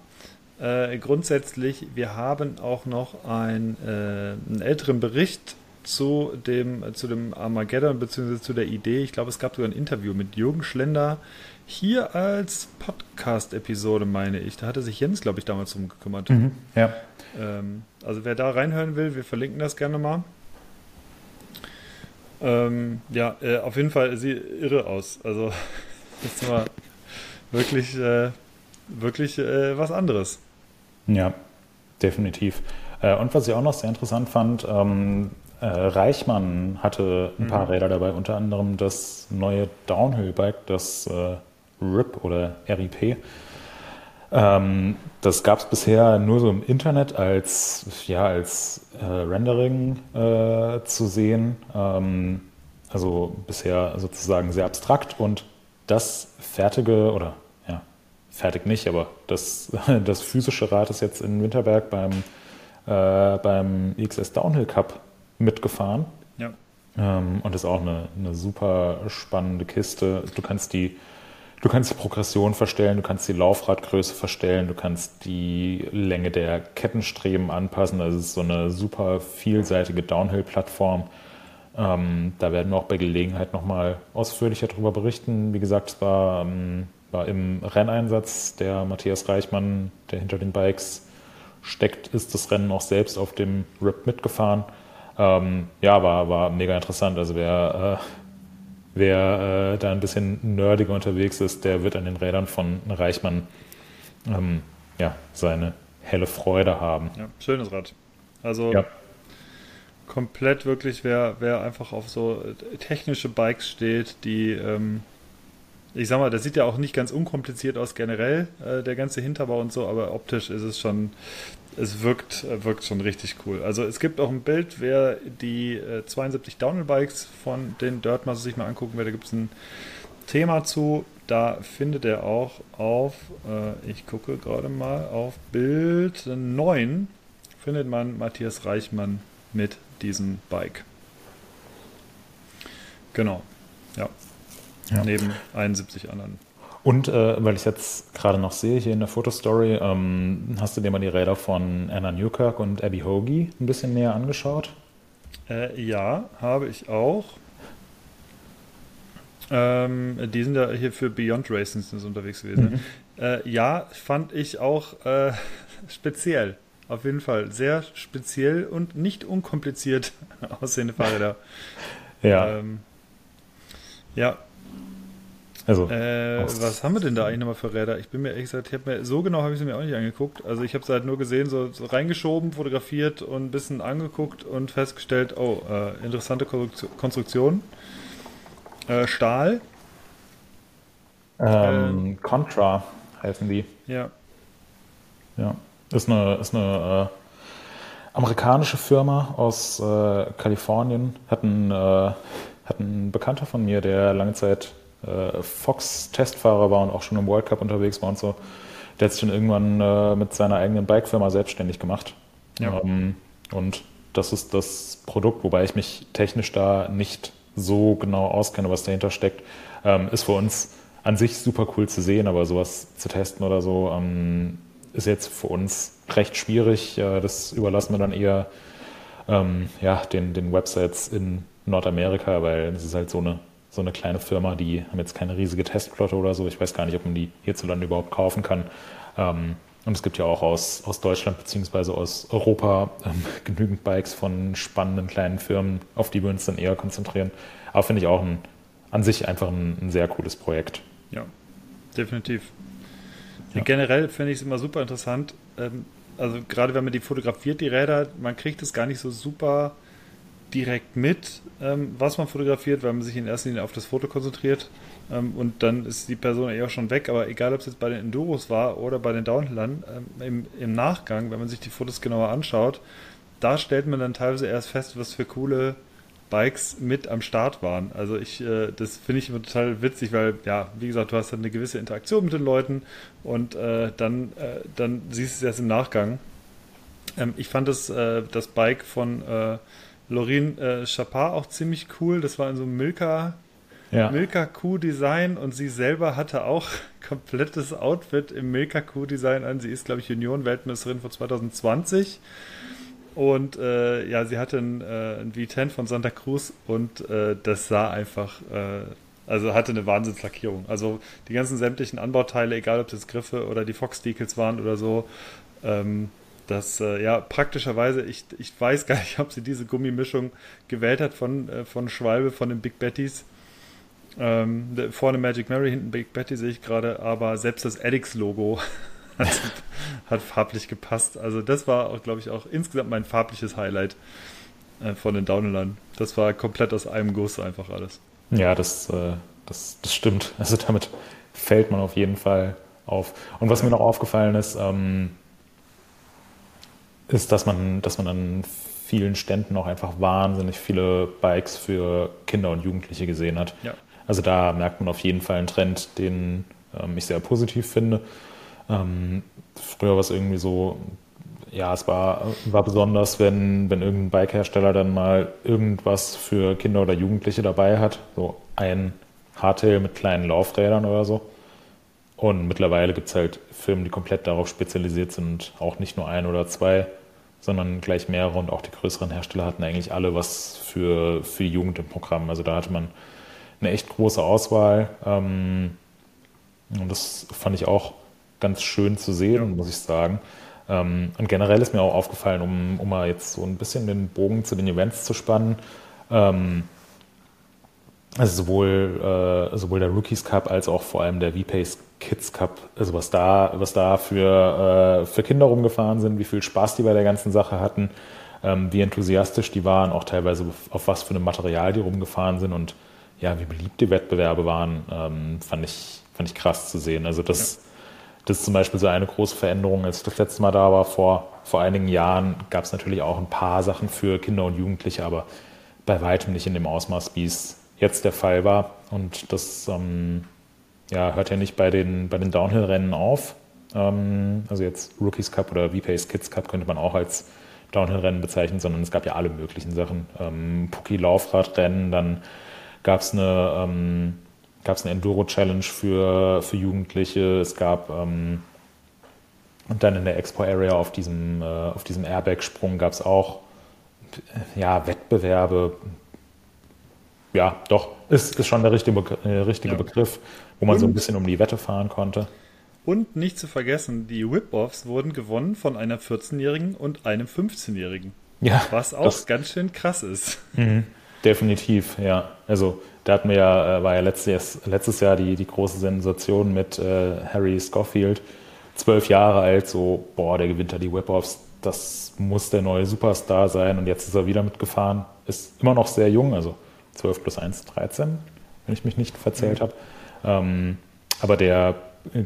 äh, grundsätzlich, wir haben auch noch ein, äh, einen älteren Bericht zu dem, zu dem Armageddon bzw. zu der Idee. Ich glaube, es gab sogar ein Interview mit Jürgen Schlender hier als Podcast-Episode, meine ich. Da hatte sich Jens, glaube ich, damals drum gekümmert. Mhm, ja. Ähm, also wer da reinhören will, wir verlinken das gerne mal. Ähm, ja, äh, auf jeden Fall sieht irre aus. Also das war wirklich, äh, wirklich äh, was anderes. Ja, definitiv. Äh, und was ich auch noch sehr interessant fand, ähm, äh, Reichmann hatte ein paar mhm. Räder dabei, unter anderem das neue Downhill-Bike, das äh, RIP oder RIP. Ähm, das gab es bisher nur so im Internet als, ja, als äh, Rendering äh, zu sehen. Ähm, also bisher sozusagen sehr abstrakt und das fertige oder fertig nicht, aber das, das physische Rad ist jetzt in Winterberg beim, äh, beim XS Downhill Cup mitgefahren. Ja. Ähm, und ist auch eine, eine super spannende Kiste. Du kannst die Du kannst die Progression verstellen, du kannst die Laufradgröße verstellen, du kannst die Länge der Kettenstreben anpassen. Also es ist so eine super vielseitige Downhill-Plattform. Ähm, da werden wir auch bei Gelegenheit nochmal ausführlicher darüber berichten. Wie gesagt, es war, ähm, war im Renneinsatz der Matthias Reichmann, der hinter den Bikes steckt, ist das Rennen auch selbst auf dem RIP mitgefahren. Ähm, ja, war, war mega interessant. Also wer, äh, wer äh, da ein bisschen nerdiger unterwegs ist, der wird an den Rädern von Reichmann ähm, ja, seine helle Freude haben. Ja, schönes Rad. Also ja. komplett wirklich, wer, wer einfach auf so technische Bikes steht, die ähm, ich sag mal, das sieht ja auch nicht ganz unkompliziert aus generell, äh, der ganze Hinterbau und so, aber optisch ist es schon es wirkt, äh, wirkt schon richtig cool. Also es gibt auch ein Bild, wer die äh, 72 Downhill-Bikes von den Dirtmasters sich mal angucken will, da gibt es ein Thema zu. Da findet er auch auf, äh, ich gucke gerade mal, auf Bild 9 findet man Matthias Reichmann mit diesem Bike. Genau. Ja. Neben 71 anderen. Und äh, weil ich jetzt gerade noch sehe hier in der Fotostory, ähm, hast du dir mal die Räder von Anna Newkirk und Abby Hoagie ein bisschen näher angeschaut? Äh, ja, habe ich auch. Ähm, die sind ja hier für Beyond Racing unterwegs gewesen. Mhm. Äh, ja, fand ich auch äh, speziell. Auf jeden Fall. Sehr speziell und nicht unkompliziert aussehende Fahrräder. ja. Ähm, ja, also, äh, was haben wir denn da eigentlich nochmal für Räder? Ich bin mir ehrlich gesagt, ich mir so genau habe ich sie mir auch nicht angeguckt. Also ich habe es halt nur gesehen, so, so, reingeschoben, fotografiert und ein bisschen angeguckt und festgestellt, oh, äh, interessante Konstruktion. Äh, Stahl. Ähm, ähm, Contra heißen die. Ja. Ja. Ist eine, ist eine äh, amerikanische Firma aus äh, Kalifornien. Hat ein, äh, hat ein Bekannter von mir, der lange Zeit äh, Fox-Testfahrer war und auch schon im World Cup unterwegs war und so. Der hat sich dann irgendwann äh, mit seiner eigenen Bikefirma selbstständig gemacht. Ja. Ähm, und das ist das Produkt, wobei ich mich technisch da nicht so genau auskenne, was dahinter steckt. Ähm, ist für uns an sich super cool zu sehen, aber sowas zu testen oder so ähm, ist jetzt für uns recht schwierig. Äh, das überlassen wir dann eher ähm, ja, den, den Websites in Nordamerika, weil es ist halt so eine so eine kleine Firma, die haben jetzt keine riesige Testflotte oder so. Ich weiß gar nicht, ob man die hierzulande überhaupt kaufen kann. Ähm, Und es gibt ja auch aus, aus Deutschland beziehungsweise aus Europa ähm, genügend Bikes von spannenden kleinen Firmen, auf die wir uns dann eher konzentrieren. Aber finde ich auch ein, an sich einfach ein, ein sehr cooles Projekt. Ja, definitiv. Ja. Generell finde ich es immer super interessant. Ähm, also gerade wenn man die fotografiert, die Räder, man kriegt es gar nicht so super direkt mit, ähm, was man fotografiert, weil man sich in erster Linie auf das Foto konzentriert. Ähm, und dann ist die Person eher schon weg. Aber egal, ob es jetzt bei den Enduros war oder bei den Downhillern, ähm, im, im Nachgang, wenn man sich die Fotos genauer anschaut, da stellt man dann teilweise erst fest, was für coole Bikes mit am Start waren. Also ich, äh, das finde ich immer total witzig, weil, ja, wie gesagt, du hast dann eine gewisse Interaktion mit den Leuten und äh, dann, äh, dann siehst du es erst im Nachgang. Ähm, ich fand das, äh, das Bike von Lorraine äh, Chapard auch ziemlich cool. Das war in so einem Milka, ja. Milka Q-Design und sie selber hatte auch komplettes Outfit im Milka Q-Design an. Sie ist, glaube ich, Junioren-Weltmeisterin von 2020. Und äh, ja, sie hatte ein, äh, ein V10 von Santa Cruz und äh, das sah einfach, äh, also hatte eine Wahnsinnslackierung. Also die ganzen sämtlichen Anbauteile, egal ob das Griffe oder die Fox Decals waren oder so, ähm, das, äh, ja, praktischerweise, ich, ich weiß gar nicht, ob sie diese Gummimischung gewählt hat von, äh, von Schwalbe, von den Big Bettys. Ähm, vorne Magic Mary, hinten Big Betty sehe ich gerade, aber selbst das Addix-Logo hat, hat, farblich gepasst. Also das war glaube ich, auch insgesamt mein farbliches Highlight äh, von den Downlandern. Das war komplett aus einem Guss einfach alles. Ja, das, äh, das, das stimmt. Also damit fällt man auf jeden Fall auf. Und was mir noch aufgefallen ist, ähm, ist, dass man, dass man an vielen Ständen auch einfach wahnsinnig viele Bikes für Kinder und Jugendliche gesehen hat. Ja. Also da merkt man auf jeden Fall einen Trend, den ähm, ich sehr positiv finde. Ähm, früher war es irgendwie so, ja, es war, war besonders, wenn, wenn irgendein Bikehersteller dann mal irgendwas für Kinder oder Jugendliche dabei hat. So ein Hardtail mit kleinen Laufrädern oder so. Und mittlerweile gibt es halt Firmen, die komplett darauf spezialisiert sind, auch nicht nur ein oder zwei, sondern gleich mehrere und auch die größeren Hersteller hatten eigentlich alle was für, für die Jugend im Programm. Also da hatte man eine echt große Auswahl. Ähm, und das fand ich auch ganz schön zu sehen, ja. muss ich sagen. Ähm, und generell ist mir auch aufgefallen, um, um mal jetzt so ein bisschen den Bogen zu den Events zu spannen, ähm, also sowohl, äh, sowohl der Rookies Cup als auch vor allem der V-Pace Kids Cup, also was da, was da für, äh, für Kinder rumgefahren sind, wie viel Spaß die bei der ganzen Sache hatten, ähm, wie enthusiastisch die waren, auch teilweise auf was für einem Material die rumgefahren sind und ja, wie beliebt die Wettbewerbe waren, ähm, fand, ich, fand ich krass zu sehen. Also das, ja. das ist zum Beispiel so eine große Veränderung, als ich das letzte Mal da war, vor, vor einigen Jahren gab es natürlich auch ein paar Sachen für Kinder und Jugendliche, aber bei weitem nicht in dem Ausmaß, wie es jetzt der Fall war. Und das ähm, ja, hört ja nicht bei den, bei den Downhill-Rennen auf. Ähm, also jetzt Rookies Cup oder V-Pace Kids Cup könnte man auch als Downhill-Rennen bezeichnen, sondern es gab ja alle möglichen Sachen. Ähm, Pucki-Laufradrennen, dann gab es eine, ähm, gab's eine Enduro-Challenge für, für Jugendliche. Es gab ähm, und dann in der Expo-Area auf diesem, äh, auf diesem Airbag-Sprung gab es auch ja, Wettbewerbe, ja, doch, ist, ist schon der richtige, äh, richtige ja. Begriff, wo man und, so ein bisschen um die Wette fahren konnte. Und nicht zu vergessen, die Whip-Offs wurden gewonnen von einer 14-Jährigen und einem 15-Jährigen. Ja. Was auch das, ganz schön krass ist. Mhm, definitiv, ja. Also da hatten wir ja, äh, war ja letztes, letztes Jahr die, die große Sensation mit äh, Harry Scofield. Zwölf Jahre alt, so, boah, der gewinnt da die Whip-Offs, das muss der neue Superstar sein und jetzt ist er wieder mitgefahren. Ist immer noch sehr jung, also 12 plus 1, 13, wenn ich mich nicht verzählt mhm. habe. Ähm, aber der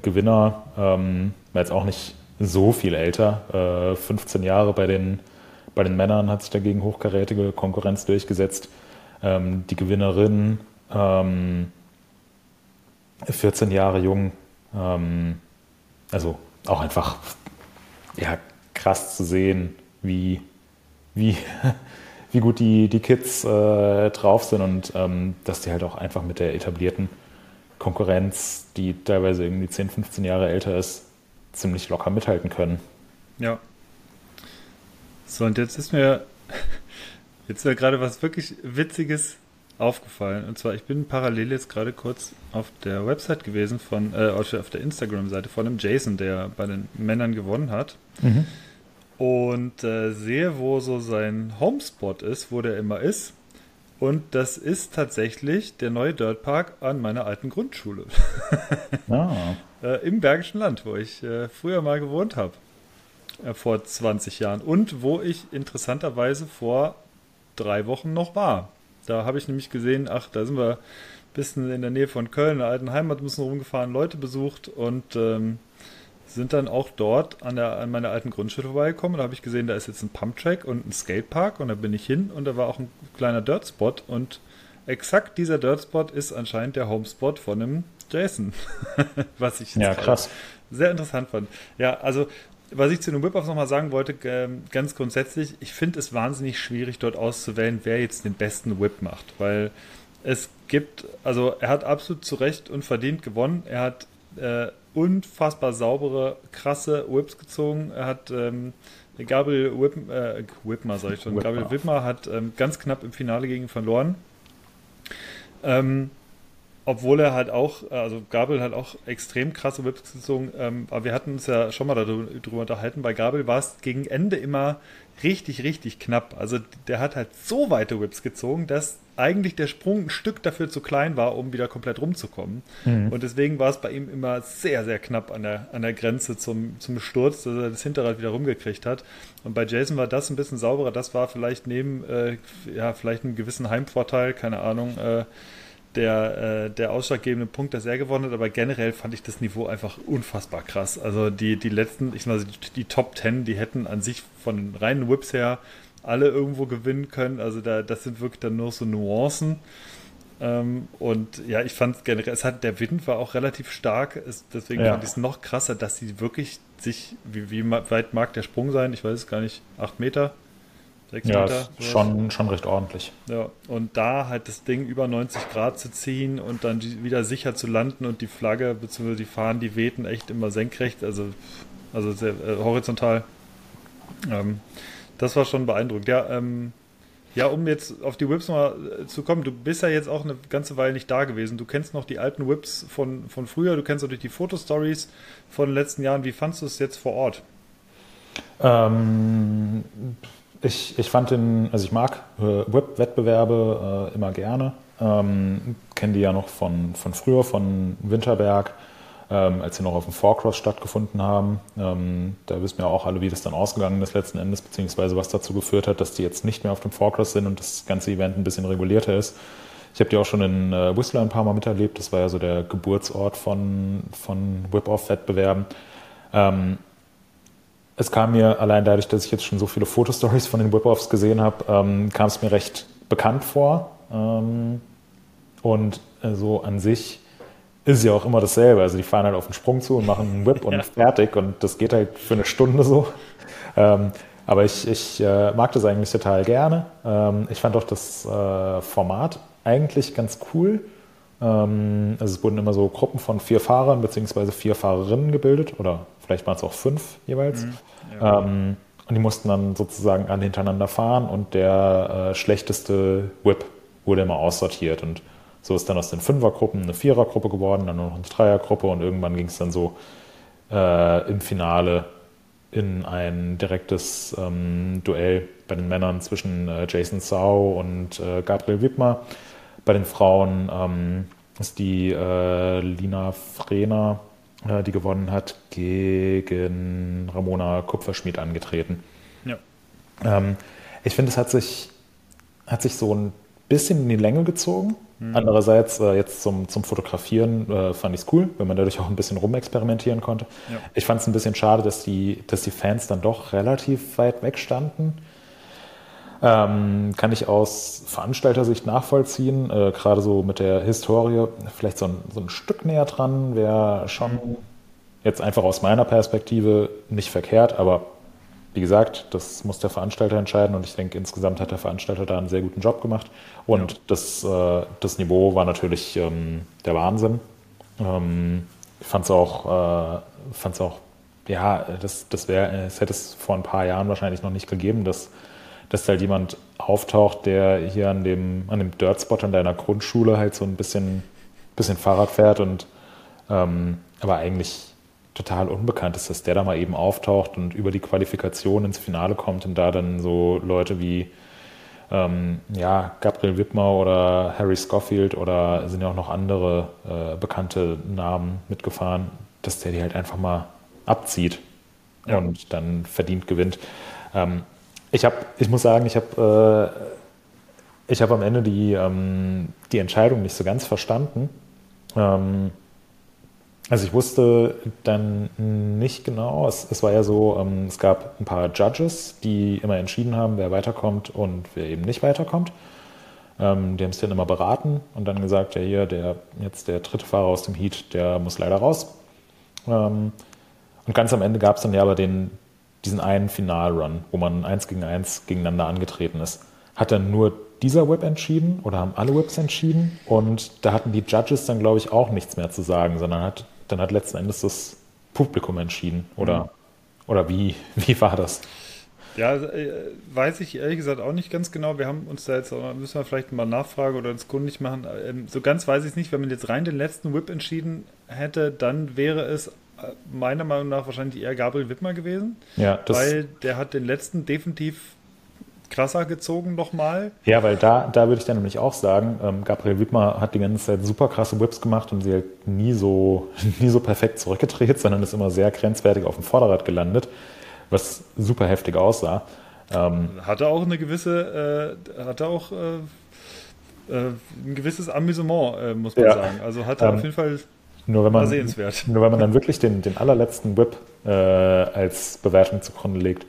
Gewinner ähm, war jetzt auch nicht so viel älter, äh, 15 Jahre bei den, bei den Männern hat sich dagegen hochkarätige Konkurrenz durchgesetzt. Ähm, die Gewinnerin, 14 ähm, Jahre jung, ähm, also auch einfach ja, krass zu sehen, wie, wie wie gut die, die Kids äh, drauf sind und ähm, dass die halt auch einfach mit der etablierten Konkurrenz, die teilweise irgendwie 10, 15 Jahre älter ist, ziemlich locker mithalten können. Ja. So, und jetzt ist mir jetzt wäre gerade was wirklich Witziges aufgefallen. Und zwar, ich bin parallel jetzt gerade kurz auf der Website gewesen von, äh, auf der Instagram-Seite von einem Jason, der bei den Männern gewonnen hat. Mhm. Und äh, sehe, wo so sein Homespot ist, wo der immer ist. Und das ist tatsächlich der neue Dirtpark an meiner alten Grundschule. Ah. äh, Im Bergischen Land, wo ich äh, früher mal gewohnt habe. Äh, vor 20 Jahren. Und wo ich interessanterweise vor drei Wochen noch war. Da habe ich nämlich gesehen, ach, da sind wir ein bisschen in der Nähe von Köln, in der alten Heimat, ein bisschen rumgefahren, Leute besucht und ähm, sind dann auch dort an, der, an meiner alten Grundschule vorbeigekommen. Da habe ich gesehen, da ist jetzt ein Pumptrack und ein Skatepark und da bin ich hin und da war auch ein kleiner Dirtspot und exakt dieser Dirtspot ist anscheinend der Homespot von einem Jason. Was ich ja, krass. sehr interessant fand. Ja, also was ich zu den Whip-Offs nochmal sagen wollte, ähm, ganz grundsätzlich, ich finde es wahnsinnig schwierig, dort auszuwählen, wer jetzt den besten Whip macht, weil es gibt, also er hat absolut zu Recht und verdient gewonnen. Er hat äh, unfassbar saubere, krasse Whips gezogen. Er hat ähm, Gabriel Whip, äh, Whipmer, sag ich schon, Whipmer. Gabriel Whipmer hat ähm, ganz knapp im Finale gegen ihn verloren. Ähm, obwohl er halt auch, also Gabel hat auch extrem krasse Whips gezogen, ähm, aber wir hatten uns ja schon mal darüber unterhalten, bei Gabel war es gegen Ende immer richtig, richtig knapp. Also der hat halt so weite Whips gezogen, dass eigentlich der Sprung ein Stück dafür zu klein war, um wieder komplett rumzukommen. Mhm. Und deswegen war es bei ihm immer sehr, sehr knapp an der, an der Grenze zum, zum Sturz, dass er das Hinterrad wieder rumgekriegt hat. Und bei Jason war das ein bisschen sauberer. Das war vielleicht neben, äh, ja, vielleicht einen gewissen Heimvorteil, keine Ahnung, äh, der, äh, der ausschlaggebende Punkt, dass er gewonnen hat, aber generell fand ich das Niveau einfach unfassbar krass. Also die, die letzten, ich meine, die, die Top Ten, die hätten an sich von den reinen Whips her alle irgendwo gewinnen können. Also da, das sind wirklich dann nur so Nuancen. Ähm, und ja, ich fand generell, es hat, der Wind war auch relativ stark, es, deswegen ja. fand ich es noch krasser, dass sie wirklich sich, wie, wie weit mag der Sprung sein? Ich weiß es gar nicht, acht Meter? Sechs ja, Meter, schon, schon recht ordentlich. Ja, und da halt das Ding über 90 Grad zu ziehen und dann wieder sicher zu landen und die Flagge bzw. die Fahnen, die wehten echt immer senkrecht, also, also sehr äh, horizontal. Ähm, das war schon beeindruckend. Ja, ähm, ja, um jetzt auf die Whips mal äh, zu kommen, du bist ja jetzt auch eine ganze Weile nicht da gewesen. Du kennst noch die alten Whips von, von früher, du kennst natürlich die Fotostories von den letzten Jahren. Wie fandest du es jetzt vor Ort? Ähm, ich, ich fand den, also ich mag äh, Web-Wettbewerbe äh, immer gerne. Ähm, Kenne die ja noch von, von früher, von Winterberg, ähm, als sie noch auf dem Four-Cross stattgefunden haben. Ähm, da wissen wir auch alle, wie das dann ausgegangen ist letzten Endes, beziehungsweise was dazu geführt hat, dass die jetzt nicht mehr auf dem Four-Cross sind und das ganze Event ein bisschen regulierter ist. Ich habe die auch schon in äh, Whistler ein paar Mal miterlebt. Das war ja so der Geburtsort von, von Whip-Off-Wettbewerben. Ähm, es kam mir allein dadurch, dass ich jetzt schon so viele Fotostories von den Whip-Offs gesehen habe, ähm, kam es mir recht bekannt vor. Ähm, und äh, so an sich ist ja auch immer dasselbe. Also die fahren halt auf den Sprung zu und machen einen Whip und ja. fertig und das geht halt für eine Stunde so. Ähm, aber ich, ich äh, mag das eigentlich total gerne. Ähm, ich fand auch das äh, Format eigentlich ganz cool. Ähm, also es wurden immer so Gruppen von vier Fahrern bzw. vier Fahrerinnen gebildet oder vielleicht waren es auch fünf jeweils. Mhm, ja. ähm, und die mussten dann sozusagen alle hintereinander fahren und der äh, schlechteste Whip wurde immer aussortiert. Und so ist dann aus den Fünfergruppen eine Vierergruppe geworden, dann nur noch eine Dreiergruppe und irgendwann ging es dann so äh, im Finale in ein direktes ähm, Duell bei den Männern zwischen äh, Jason Sau und äh, Gabriel Wittmer. Bei den Frauen ähm, ist die äh, Lina Frehner äh, die gewonnen hat, gegen Ramona Kupferschmied angetreten. Ja. Ähm, ich finde, es hat sich, hat sich so ein bisschen in die Länge gezogen. Mhm. Andererseits, äh, jetzt zum, zum Fotografieren äh, fand ich es cool, wenn man dadurch auch ein bisschen rumexperimentieren konnte. Ja. Ich fand es ein bisschen schade, dass die, dass die Fans dann doch relativ weit weg standen. Ähm, kann ich aus Veranstaltersicht nachvollziehen. Äh, Gerade so mit der Historie, vielleicht so ein, so ein Stück näher dran wäre schon jetzt einfach aus meiner Perspektive nicht verkehrt, aber wie gesagt, das muss der Veranstalter entscheiden und ich denke, insgesamt hat der Veranstalter da einen sehr guten Job gemacht. Und ja. das, äh, das Niveau war natürlich ähm, der Wahnsinn. Ähm, ich fand es auch, äh, fand's auch, ja, das, das wäre, es hätte es vor ein paar Jahren wahrscheinlich noch nicht gegeben, dass dass halt jemand auftaucht, der hier an dem, an dem Dirt-Spot an deiner Grundschule halt so ein bisschen, bisschen Fahrrad fährt und ähm, aber eigentlich total unbekannt ist, dass der da mal eben auftaucht und über die Qualifikation ins Finale kommt und da dann so Leute wie ähm, ja, Gabriel Wittmer oder Harry Scofield oder sind ja auch noch andere äh, bekannte Namen mitgefahren, dass der die halt einfach mal abzieht ja. und dann verdient gewinnt. Ähm, ich habe, ich muss sagen, ich habe äh, ich habe am Ende die, ähm, die Entscheidung nicht so ganz verstanden. Ähm, also ich wusste dann nicht genau, es, es war ja so, ähm, es gab ein paar Judges, die immer entschieden haben, wer weiterkommt und wer eben nicht weiterkommt. Ähm, die haben es dann immer beraten und dann gesagt, ja hier, der jetzt der dritte Fahrer aus dem Heat, der muss leider raus. Ähm, und ganz am Ende gab es dann ja aber den, diesen einen Finalrun, wo man eins gegen eins gegeneinander angetreten ist. Hat dann nur dieser Whip entschieden oder haben alle Whips entschieden und da hatten die Judges dann, glaube ich, auch nichts mehr zu sagen, sondern hat dann hat letzten Endes das Publikum entschieden. Oder, mhm. oder wie, wie war das? Ja, äh, weiß ich ehrlich gesagt auch nicht ganz genau. Wir haben uns da jetzt, müssen wir vielleicht mal nachfragen oder uns kundig machen. Ähm, so ganz weiß ich es nicht. Wenn man jetzt rein den letzten Whip entschieden hätte, dann wäre es äh, meiner Meinung nach wahrscheinlich eher Gabriel Wittmer gewesen. Ja, das weil der hat den letzten definitiv krasser gezogen nochmal. Ja, weil da, da würde ich dann nämlich auch sagen, ähm, Gabriel Wittmer hat die ganze Zeit super krasse Whips gemacht und sie halt nie so, nie so perfekt zurückgedreht, sondern ist immer sehr grenzwertig auf dem Vorderrad gelandet, was super heftig aussah. Ähm, hatte auch eine gewisse, äh, hatte auch äh, äh, ein gewisses Amüsement, äh, muss man ja. sagen. Also hatte ähm, auf jeden Fall nur wenn man, sehenswert. Nur wenn man dann wirklich den, den allerletzten Whip äh, als Bewertung zugrunde legt,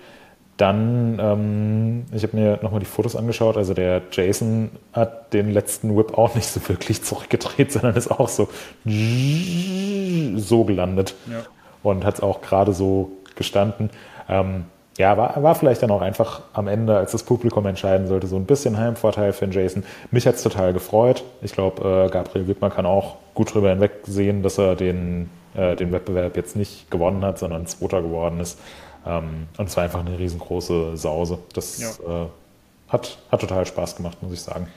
dann, ähm, ich habe mir nochmal die Fotos angeschaut, also der Jason hat den letzten Whip auch nicht so wirklich zurückgedreht, sondern ist auch so so gelandet ja. und hat es auch gerade so gestanden. Ähm, ja, war, war vielleicht dann auch einfach am Ende, als das Publikum entscheiden sollte, so ein bisschen Heimvorteil für den Jason. Mich hat es total gefreut. Ich glaube, äh, Gabriel Wittmann kann auch gut drüber hinwegsehen, dass er den, äh, den Wettbewerb jetzt nicht gewonnen hat, sondern Zweiter geworden ist. Ähm, und es war einfach eine riesengroße Sause. Das ja. äh, hat, hat total Spaß gemacht, muss ich sagen.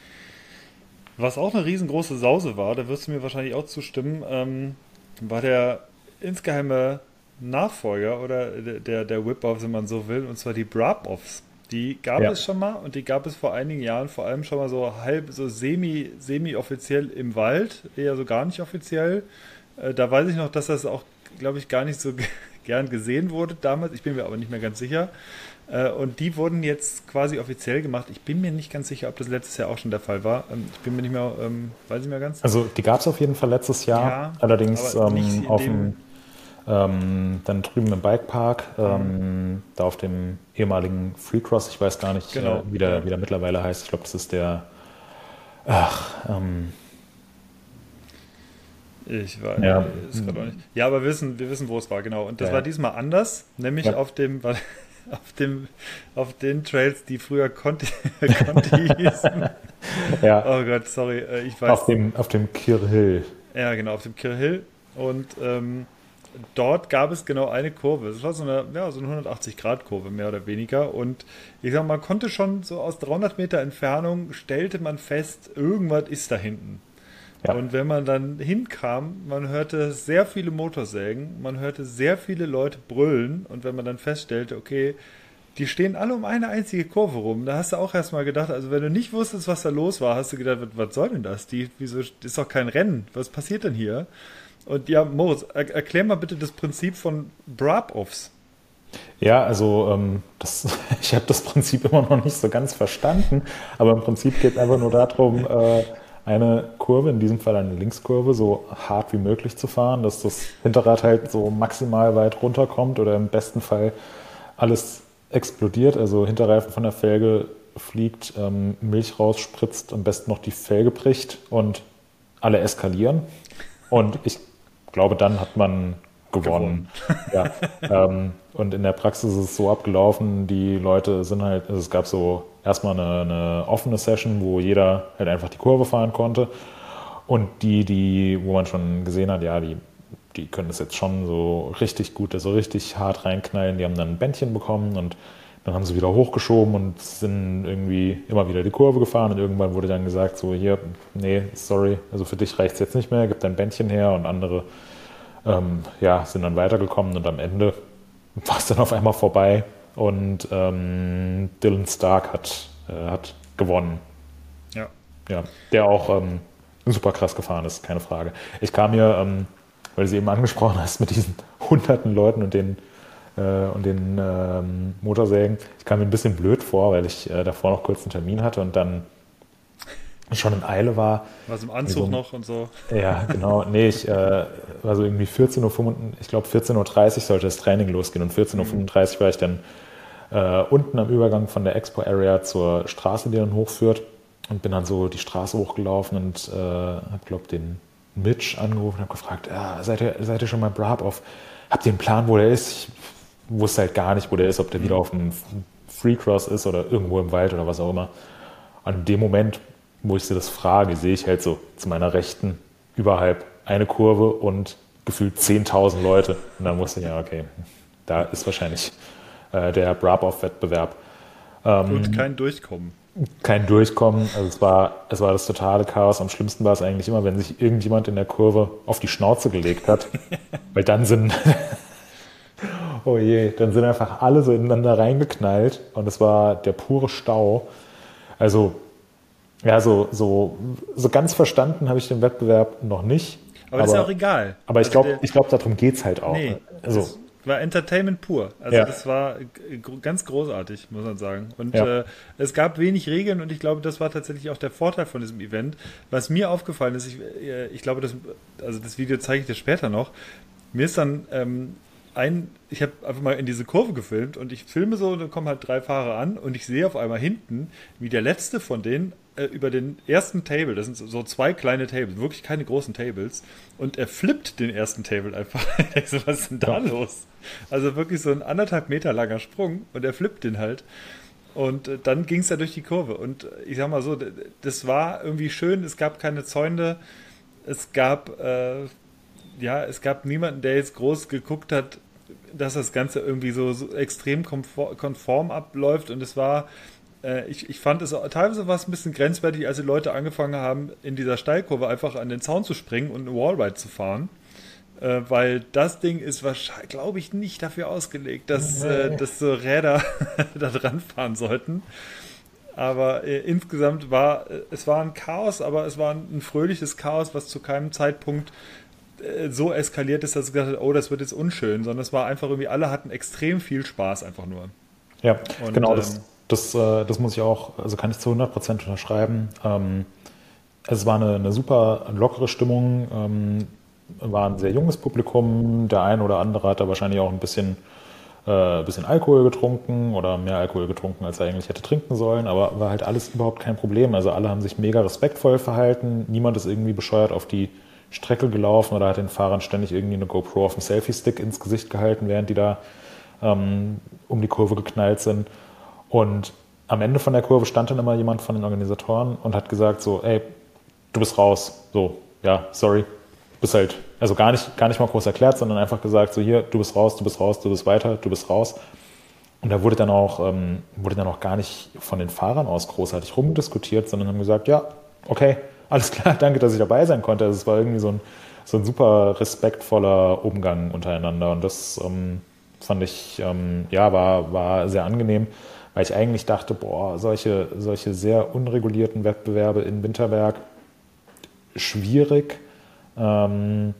Was auch eine riesengroße Sause war, da wirst du mir wahrscheinlich auch zustimmen, ähm, war der insgeheime Nachfolger oder der, der Whip-Off, wenn man so will, und zwar die Brab-Offs. Die gab ja. es schon mal und die gab es vor einigen Jahren vor allem schon mal so halb, so semi, semi-offiziell im Wald, eher so gar nicht offiziell. Äh, da weiß ich noch, dass das auch, glaube ich, gar nicht so gern gesehen wurde damals. Ich bin mir aber nicht mehr ganz sicher. Äh, und die wurden jetzt quasi offiziell gemacht. Ich bin mir nicht ganz sicher, ob das letztes Jahr auch schon der Fall war. Ähm, ich bin mir nicht mehr, ähm, weiß ich mehr ganz. Also die gab es auf jeden Fall letztes Jahr. Ja, Allerdings ähm, auf dem, ähm, dann drüben im Bikepark, mhm. da auf dem ehemaligen Free Cross. Ich weiß gar nicht, genau. äh, wie, der, wie der mittlerweile heißt. Ich glaube, das ist der. Ach, ähm, ich weiß ja. es. Ja, aber wir wissen, wir wissen, wo es war, genau. Und das ja. war diesmal anders, nämlich ja. auf dem, auf dem, auf den Trails, die früher Conti, Conti hießen. Ja. Oh Gott, sorry, äh, ich weiß. Auf dem, auf dem Kirhill. Ja, genau, auf dem Kirhill. Und ähm, dort gab es genau eine Kurve. Das war so eine, ja, so eine 180-Grad-Kurve, mehr oder weniger. Und ich sag mal, man konnte schon so aus 300 Meter Entfernung, stellte man fest, irgendwas ist da hinten. Ja. Und wenn man dann hinkam, man hörte sehr viele Motorsägen, man hörte sehr viele Leute brüllen und wenn man dann feststellte, okay, die stehen alle um eine einzige Kurve rum, da hast du auch erstmal gedacht, also wenn du nicht wusstest, was da los war, hast du gedacht, was soll denn das? Die, wieso ist doch kein Rennen? Was passiert denn hier? Und ja, Moritz, er, erklär mal bitte das Prinzip von Brab-Offs. Ja, also ähm, das, ich habe das Prinzip immer noch nicht so ganz verstanden, aber im Prinzip geht es einfach nur darum, äh, eine Kurve, in diesem Fall eine Linkskurve, so hart wie möglich zu fahren, dass das Hinterrad halt so maximal weit runterkommt oder im besten Fall alles explodiert, also Hinterreifen von der Felge fliegt, ähm, Milch rausspritzt, am besten noch die Felge bricht und alle eskalieren. Und ich glaube, dann hat man gewonnen. gewonnen. Ja, ähm, und in der Praxis ist es so abgelaufen, die Leute sind halt, also es gab so erstmal eine, eine offene Session, wo jeder halt einfach die Kurve fahren konnte. Und die, die, wo man schon gesehen hat, ja, die, die können das jetzt schon so richtig gut, also richtig hart reinknallen, die haben dann ein Bändchen bekommen und dann haben sie wieder hochgeschoben und sind irgendwie immer wieder die Kurve gefahren und irgendwann wurde dann gesagt, so hier, nee, sorry, also für dich reicht es jetzt nicht mehr, gib dein Bändchen her und andere ähm, ja, sind dann weitergekommen und am Ende war es dann auf einmal vorbei und ähm, Dylan Stark hat, äh, hat gewonnen. Ja. Ja, der auch ähm, super krass gefahren ist, keine Frage. Ich kam mir, ähm, weil du sie eben angesprochen hast, mit diesen hunderten Leuten und den, äh, und den ähm, Motorsägen, ich kam mir ein bisschen blöd vor, weil ich äh, davor noch kurz einen Termin hatte und dann schon in Eile war. Was im Anzug so, noch und so. Ja, genau. Nee, ich äh, war so irgendwie 14.35 Uhr, ich glaube 14.30 Uhr sollte das Training losgehen und 14.35 Uhr war ich dann äh, unten am Übergang von der Expo Area zur Straße, die dann hochführt und bin dann so die Straße hochgelaufen und äh, habe, glaube den Mitch angerufen und habe gefragt, ja, seid, ihr, seid ihr schon mal Brab auf? Habt ihr einen Plan, wo der ist? Ich wusste halt gar nicht, wo der ist, ob der wieder auf dem Free Cross ist oder irgendwo im Wald oder was auch immer. Und in dem Moment wo ich sie das frage, sehe ich halt so zu meiner Rechten überhalb eine Kurve und gefühlt 10.000 Leute. Und dann wusste ich, ja, okay, da ist wahrscheinlich äh, der Brab-Off-Wettbewerb. Ähm, und kein Durchkommen. Kein Durchkommen. Also es war, es war das totale Chaos. Am schlimmsten war es eigentlich immer, wenn sich irgendjemand in der Kurve auf die Schnauze gelegt hat. Weil dann sind, oh je, dann sind einfach alle so ineinander reingeknallt und es war der pure Stau. Also ja, so, so, so ganz verstanden habe ich den Wettbewerb noch nicht. Aber, aber das ist ja auch egal. Aber ich also glaube, ich glaub, darum geht es halt auch. Nee, also, war Entertainment pur. Also ja. das war ganz großartig, muss man sagen. Und ja. äh, es gab wenig Regeln und ich glaube, das war tatsächlich auch der Vorteil von diesem Event. Was mir aufgefallen ist, ich, äh, ich glaube, das, also das Video zeige ich dir später noch. Mir ist dann ähm, ein, ich habe einfach mal in diese Kurve gefilmt und ich filme so, dann kommen halt drei Fahrer an und ich sehe auf einmal hinten, wie der letzte von denen äh, über den ersten Table, das sind so, zwei kleine Tables, wirklich keine großen Tables, und er flippt den ersten Table einfach. ich so, was ist denn da los? Also wirklich so ein anderthalb Meter langer Sprung und er flippt den halt. Und äh, dann ging es da durch die Kurve. Und äh, ich sag mal so, das war irgendwie schön, es gab keine Zäune, es gab, äh, ja, es gab niemanden, der jetzt groß geguckt hat, dass das Ganze irgendwie so, so extrem konform abläuft und es war ich, ich fand es teilweise war es ein bisschen grenzwertig, als die Leute angefangen haben, in dieser Steilkurve einfach an den Zaun zu springen und eine Wallride zu fahren. Äh, weil das Ding ist wahrscheinlich, glaube ich, nicht dafür ausgelegt, dass, äh, dass so Räder da dran fahren sollten. Aber äh, insgesamt war äh, es war ein Chaos, aber es war ein, ein fröhliches Chaos, was zu keinem Zeitpunkt äh, so eskaliert ist, dass ich gesagt habe, oh, das wird jetzt unschön, sondern es war einfach irgendwie, alle hatten extrem viel Spaß einfach nur. Ja, und, genau. Ähm, das, das, äh, das muss ich auch, also kann ich zu 100 Prozent unterschreiben. Ähm, es war eine, eine super lockere Stimmung, ähm, war ein sehr junges Publikum. Der ein oder andere hat da wahrscheinlich auch ein bisschen, äh, bisschen Alkohol getrunken oder mehr Alkohol getrunken, als er eigentlich hätte trinken sollen, aber war halt alles überhaupt kein Problem. Also alle haben sich mega respektvoll verhalten. Niemand ist irgendwie bescheuert auf die Strecke gelaufen oder hat den Fahrern ständig irgendwie eine GoPro auf dem Selfie-Stick ins Gesicht gehalten, während die da ähm, um die Kurve geknallt sind. Und am Ende von der Kurve stand dann immer jemand von den Organisatoren und hat gesagt so, ey, du bist raus. So, ja, sorry. Bist halt, also gar nicht, gar nicht mal groß erklärt, sondern einfach gesagt so, hier, du bist raus, du bist raus, du bist weiter, du bist raus. Und da wurde dann auch, ähm, wurde dann auch gar nicht von den Fahrern aus großartig rumdiskutiert, sondern haben gesagt, ja, okay, alles klar, danke, dass ich dabei sein konnte. Also es war irgendwie so ein, so ein super respektvoller Umgang untereinander und das ähm, fand ich, ähm, ja, war, war sehr angenehm weil ich eigentlich dachte, boah, solche, solche sehr unregulierten Wettbewerbe in Winterberg, schwierig. Ähm,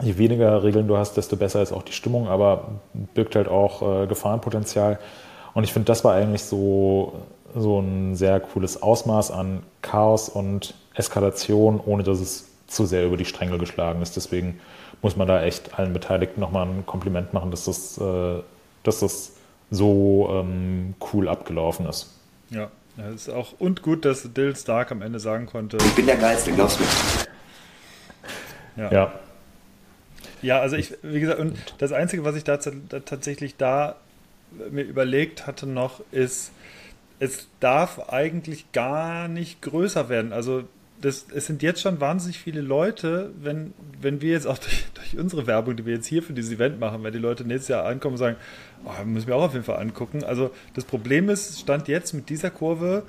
je weniger Regeln du hast, desto besser ist auch die Stimmung, aber birgt halt auch äh, Gefahrenpotenzial. Und ich finde, das war eigentlich so, so ein sehr cooles Ausmaß an Chaos und Eskalation, ohne dass es zu sehr über die Stränge geschlagen ist. Deswegen muss man da echt allen Beteiligten nochmal ein Kompliment machen, dass das, äh, dass das so ähm, cool abgelaufen ist. Ja, das ist auch und gut, dass Dill Stark am Ende sagen konnte. Ich bin der Geilste, glaubst du? Ja. ja. Ja, also ich, wie gesagt, und das Einzige, was ich da tatsächlich da mir überlegt hatte noch, ist, es darf eigentlich gar nicht größer werden. Also das, es sind jetzt schon wahnsinnig viele Leute, wenn, wenn wir jetzt auch durch, durch, unsere Werbung, die wir jetzt hier für dieses Event machen, wenn die Leute nächstes Jahr ankommen und sagen, oh, müssen wir auch auf jeden Fall angucken. Also das Problem ist, Stand jetzt mit dieser Kurve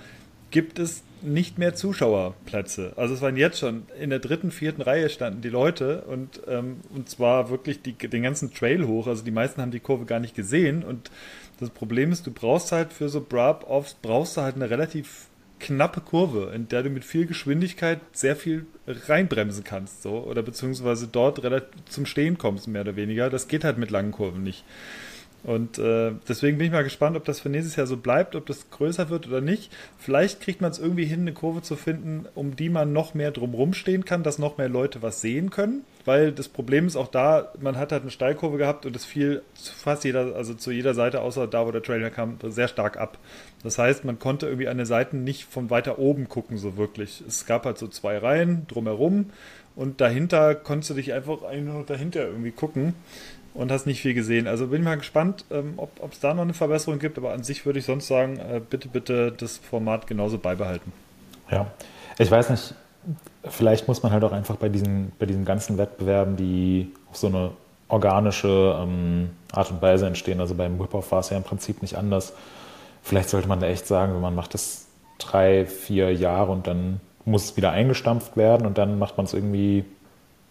gibt es nicht mehr Zuschauerplätze. Also es waren jetzt schon in der dritten, vierten Reihe standen die Leute und, ähm, und zwar wirklich die, den ganzen Trail hoch. Also die meisten haben die Kurve gar nicht gesehen und das Problem ist, du brauchst halt für so Brab-Offs brauchst du halt eine relativ knappe Kurve, in der du mit viel Geschwindigkeit sehr viel reinbremsen kannst, so oder beziehungsweise dort relativ zum Stehen kommst, mehr oder weniger. Das geht halt mit langen Kurven nicht. Und äh, deswegen bin ich mal gespannt, ob das für nächstes Jahr so bleibt, ob das größer wird oder nicht. Vielleicht kriegt man es irgendwie hin, eine Kurve zu finden, um die man noch mehr drumrum stehen kann, dass noch mehr Leute was sehen können. Weil das Problem ist auch da, man hat halt eine Steilkurve gehabt und es fiel fast jeder, also zu jeder Seite, außer da, wo der Trailer kam, sehr stark ab. Das heißt, man konnte irgendwie an den Seiten nicht von weiter oben gucken, so wirklich. Es gab halt so zwei Reihen drumherum und dahinter konntest du dich einfach nur dahinter irgendwie gucken und hast nicht viel gesehen. Also bin ich mal gespannt, ähm, ob es da noch eine Verbesserung gibt, aber an sich würde ich sonst sagen, äh, bitte, bitte das Format genauso beibehalten. Ja, ich weiß nicht, vielleicht muss man halt auch einfach bei diesen, bei diesen ganzen Wettbewerben, die auf so eine organische ähm, Art und Weise entstehen, also beim Whip-Off war es ja im Prinzip nicht anders. Vielleicht sollte man da echt sagen, man macht das drei, vier Jahre und dann muss es wieder eingestampft werden und dann macht man es irgendwie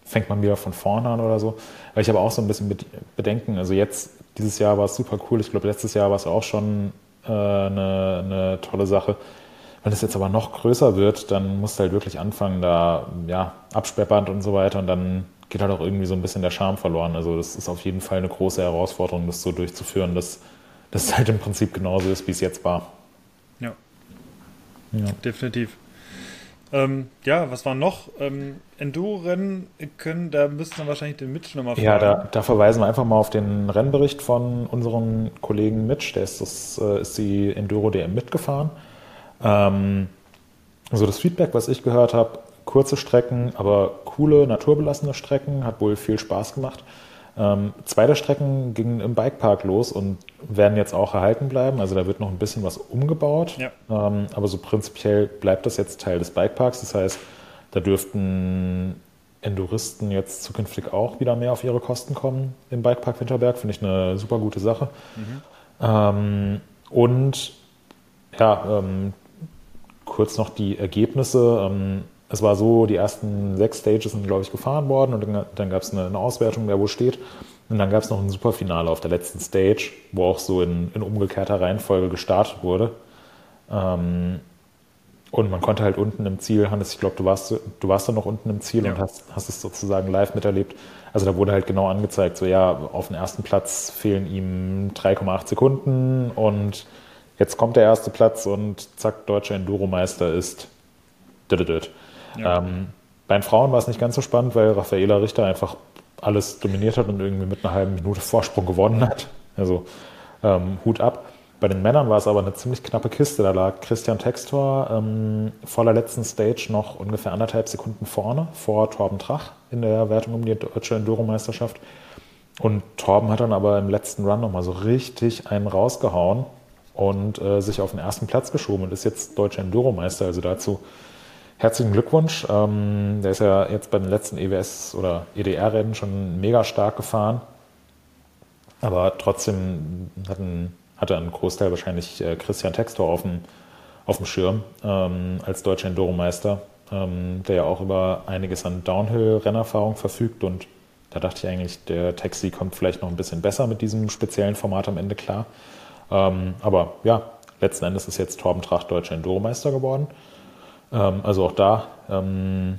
fängt man wieder von vorne an oder so. Weil ich habe auch so ein bisschen Bedenken. Also jetzt, dieses Jahr war es super cool. Ich glaube, letztes Jahr war es auch schon äh, eine, eine tolle Sache. Wenn es jetzt aber noch größer wird, dann musst du halt wirklich anfangen, da, ja, Absperrband und so weiter und dann geht halt auch irgendwie so ein bisschen der Charme verloren. Also das ist auf jeden Fall eine große Herausforderung, das so durchzuführen, dass das halt im Prinzip genauso ist, wie es jetzt war. Ja. ja. Definitiv. Ähm, ja, was war noch? Ähm, Enduro-Rennen können, da müssten wir wahrscheinlich den Mitch nochmal fragen. Ja, da, da, verweisen wir einfach mal auf den Rennbericht von unserem Kollegen Mitch. Der ist, das, äh, ist die Enduro-DM mitgefahren. Ähm, also das Feedback, was ich gehört habe, kurze Strecken, aber coole, naturbelassene Strecken, hat wohl viel Spaß gemacht. Ähm, zwei der Strecken gingen im Bikepark los und werden jetzt auch erhalten bleiben. Also da wird noch ein bisschen was umgebaut. Ja. Ähm, aber so prinzipiell bleibt das jetzt Teil des Bikeparks. Das heißt, da dürften Enduristen jetzt zukünftig auch wieder mehr auf ihre Kosten kommen im Bikepark Winterberg. Finde ich eine super gute Sache. Mhm. Ähm, und ja, ähm, kurz noch die Ergebnisse. Es war so, die ersten sechs Stages sind, glaube ich, gefahren worden und dann, dann gab es eine, eine, Auswertung, wer wo steht. Und dann gab es noch ein Superfinale auf der letzten Stage, wo auch so in, in umgekehrter Reihenfolge gestartet wurde. Ähm, und man konnte halt unten im Ziel, Hannes, ich glaube, du warst, du warst dann noch unten im Ziel ja. und hast, hast es sozusagen live miterlebt. Also da wurde halt genau angezeigt, so ja, auf dem ersten Platz fehlen ihm 3,8 Sekunden und jetzt kommt der erste Platz und zack, deutscher Enduro-Meister ist. Dödödöd. Ja. Ähm, bei den Frauen war es nicht ganz so spannend, weil Raffaela Richter einfach alles dominiert hat und irgendwie mit einer halben Minute Vorsprung gewonnen hat. Also ähm, Hut ab. Bei den Männern war es aber eine ziemlich knappe Kiste. Da lag Christian Textor ähm, vor der letzten Stage noch ungefähr anderthalb Sekunden vorne, vor Torben Trach in der Wertung um die deutsche Enduro-Meisterschaft. Und Torben hat dann aber im letzten Run nochmal so richtig einen rausgehauen und äh, sich auf den ersten Platz geschoben und ist jetzt deutscher Enduro-Meister. Also dazu herzlichen Glückwunsch. Ähm, der ist ja jetzt bei den letzten EWS oder EDR-Rennen schon mega stark gefahren. Aber trotzdem hat ein, hatte ein Großteil wahrscheinlich äh, Christian Textor auf dem, auf dem Schirm ähm, als deutscher Enduro-Meister, ähm, der ja auch über einiges an Downhill-Rennerfahrung verfügt. Und da dachte ich eigentlich, der Taxi kommt vielleicht noch ein bisschen besser mit diesem speziellen Format am Ende klar. Ähm, aber ja, letzten Endes ist jetzt Torben Tracht deutscher Enduro-Meister geworden. Ähm, also auch da ähm,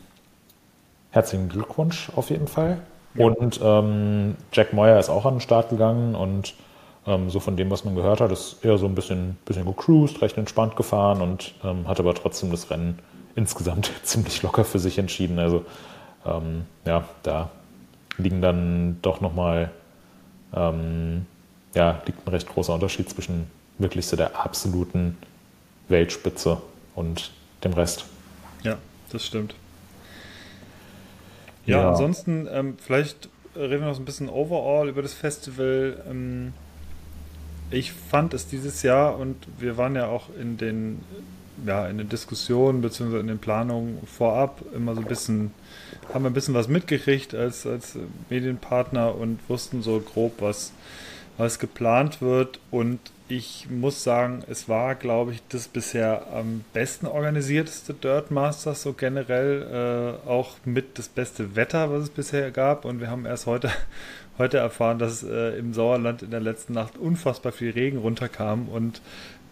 herzlichen Glückwunsch auf jeden Fall. Ja. Und ähm, Jack Moyer ist auch an den Start gegangen und ähm, so von dem, was man gehört hat, ist eher so ein bisschen, bisschen gecruised, recht entspannt gefahren und ähm, hat aber trotzdem das Rennen insgesamt ziemlich locker für sich entschieden. Also ähm, ja, da liegen dann doch nochmal, ähm, ja, liegt ein recht großer Unterschied zwischen wirklich so der absoluten Weltspitze und dem Rest. Ja, das stimmt. Ja, ja. ansonsten, ähm, vielleicht reden wir noch so ein bisschen overall über das Festival. Ähm, ich fand es dieses Jahr und wir waren ja auch in den ja, in den Diskussionen bzw. in den Planungen vorab immer so ein bisschen, haben wir ein bisschen was mitgekriegt als, als Medienpartner und wussten so grob, was, was geplant wird. Und ich muss sagen, es war, glaube ich, das bisher am besten organisierteste Dirt Masters, so generell äh, auch mit das beste Wetter, was es bisher gab. Und wir haben erst heute, heute erfahren, dass äh, im Sauerland in der letzten Nacht unfassbar viel Regen runterkam und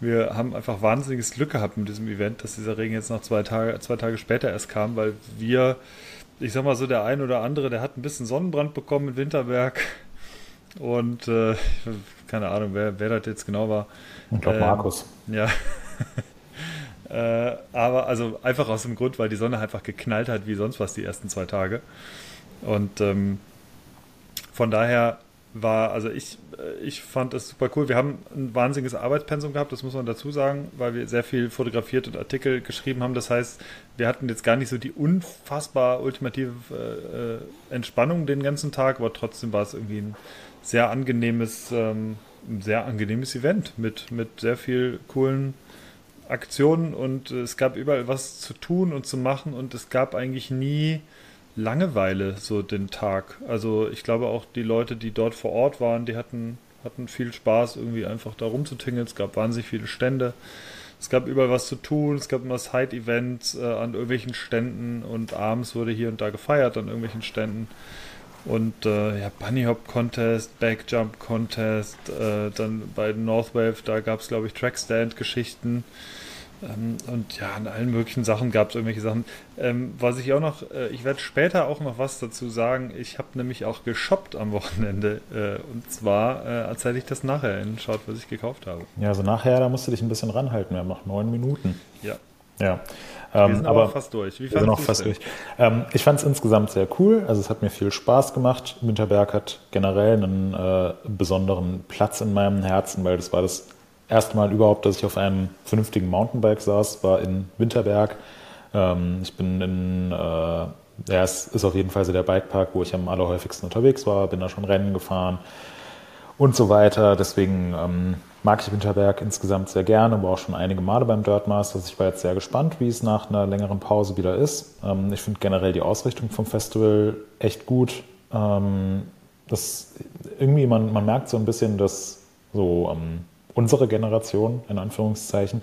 wir haben einfach wahnsinniges Glück gehabt mit diesem Event, dass dieser Regen jetzt noch zwei Tage, zwei Tage später erst kam, weil wir, ich sag mal so, der ein oder andere, der hat ein bisschen Sonnenbrand bekommen in Winterberg. Und äh, keine Ahnung, wer, wer das jetzt genau war. Ich glaube, ähm, Markus. Ja. äh, aber also einfach aus dem Grund, weil die Sonne einfach geknallt hat wie sonst was die ersten zwei Tage. Und ähm, von daher war, also ich, äh, ich fand es super cool. Wir haben ein wahnsinniges Arbeitspensum gehabt, das muss man dazu sagen, weil wir sehr viel fotografiert und Artikel geschrieben haben. Das heißt, wir hatten jetzt gar nicht so die unfassbar ultimative äh, Entspannung den ganzen Tag, aber trotzdem war es irgendwie ein sehr angenehmes, ähm, sehr angenehmes Event mit, mit sehr viel coolen Aktionen und es gab überall was zu tun und zu machen und es gab eigentlich nie Langeweile so den Tag. Also ich glaube auch die Leute, die dort vor Ort waren, die hatten, hatten viel Spaß, irgendwie einfach da rumzutingeln. Es gab wahnsinnig viele Stände. Es gab überall was zu tun. Es gab immer Side-Events äh, an irgendwelchen Ständen und abends wurde hier und da gefeiert an irgendwelchen Ständen. Und äh, ja, Bunny Hop Contest, Backjump Contest, äh, dann bei Northwave, da gab es glaube ich Trackstand-Geschichten. Ähm, und ja, an allen möglichen Sachen gab es irgendwelche Sachen. Ähm, was ich auch noch, äh, ich werde später auch noch was dazu sagen. Ich habe nämlich auch geshoppt am Wochenende. Äh, und zwar äh, erzähle ich das nachher in Schaut, was ich gekauft habe. Ja, also nachher, da musst du dich ein bisschen ranhalten. Wir haben noch neun Minuten. Ja. Ja. Ähm, wir sind aber, aber fast durch. Wie wir sind auch fast durch. Ähm, ich fand es insgesamt sehr cool. Also es hat mir viel Spaß gemacht. Winterberg hat generell einen äh, besonderen Platz in meinem Herzen, weil das war das erste Mal überhaupt, dass ich auf einem vernünftigen Mountainbike saß, war in Winterberg. Ähm, ich bin in, äh, ja, es ist auf jeden Fall so der Bikepark, wo ich am allerhäufigsten unterwegs war, bin da schon Rennen gefahren und so weiter. Deswegen ähm, mag ich Winterberg insgesamt sehr gerne, war auch schon einige Male beim Dirt Masters. Ich war jetzt sehr gespannt, wie es nach einer längeren Pause wieder ist. Ähm, ich finde generell die Ausrichtung vom Festival echt gut. Ähm, das irgendwie, man, man merkt so ein bisschen, dass so ähm, unsere Generation, in Anführungszeichen,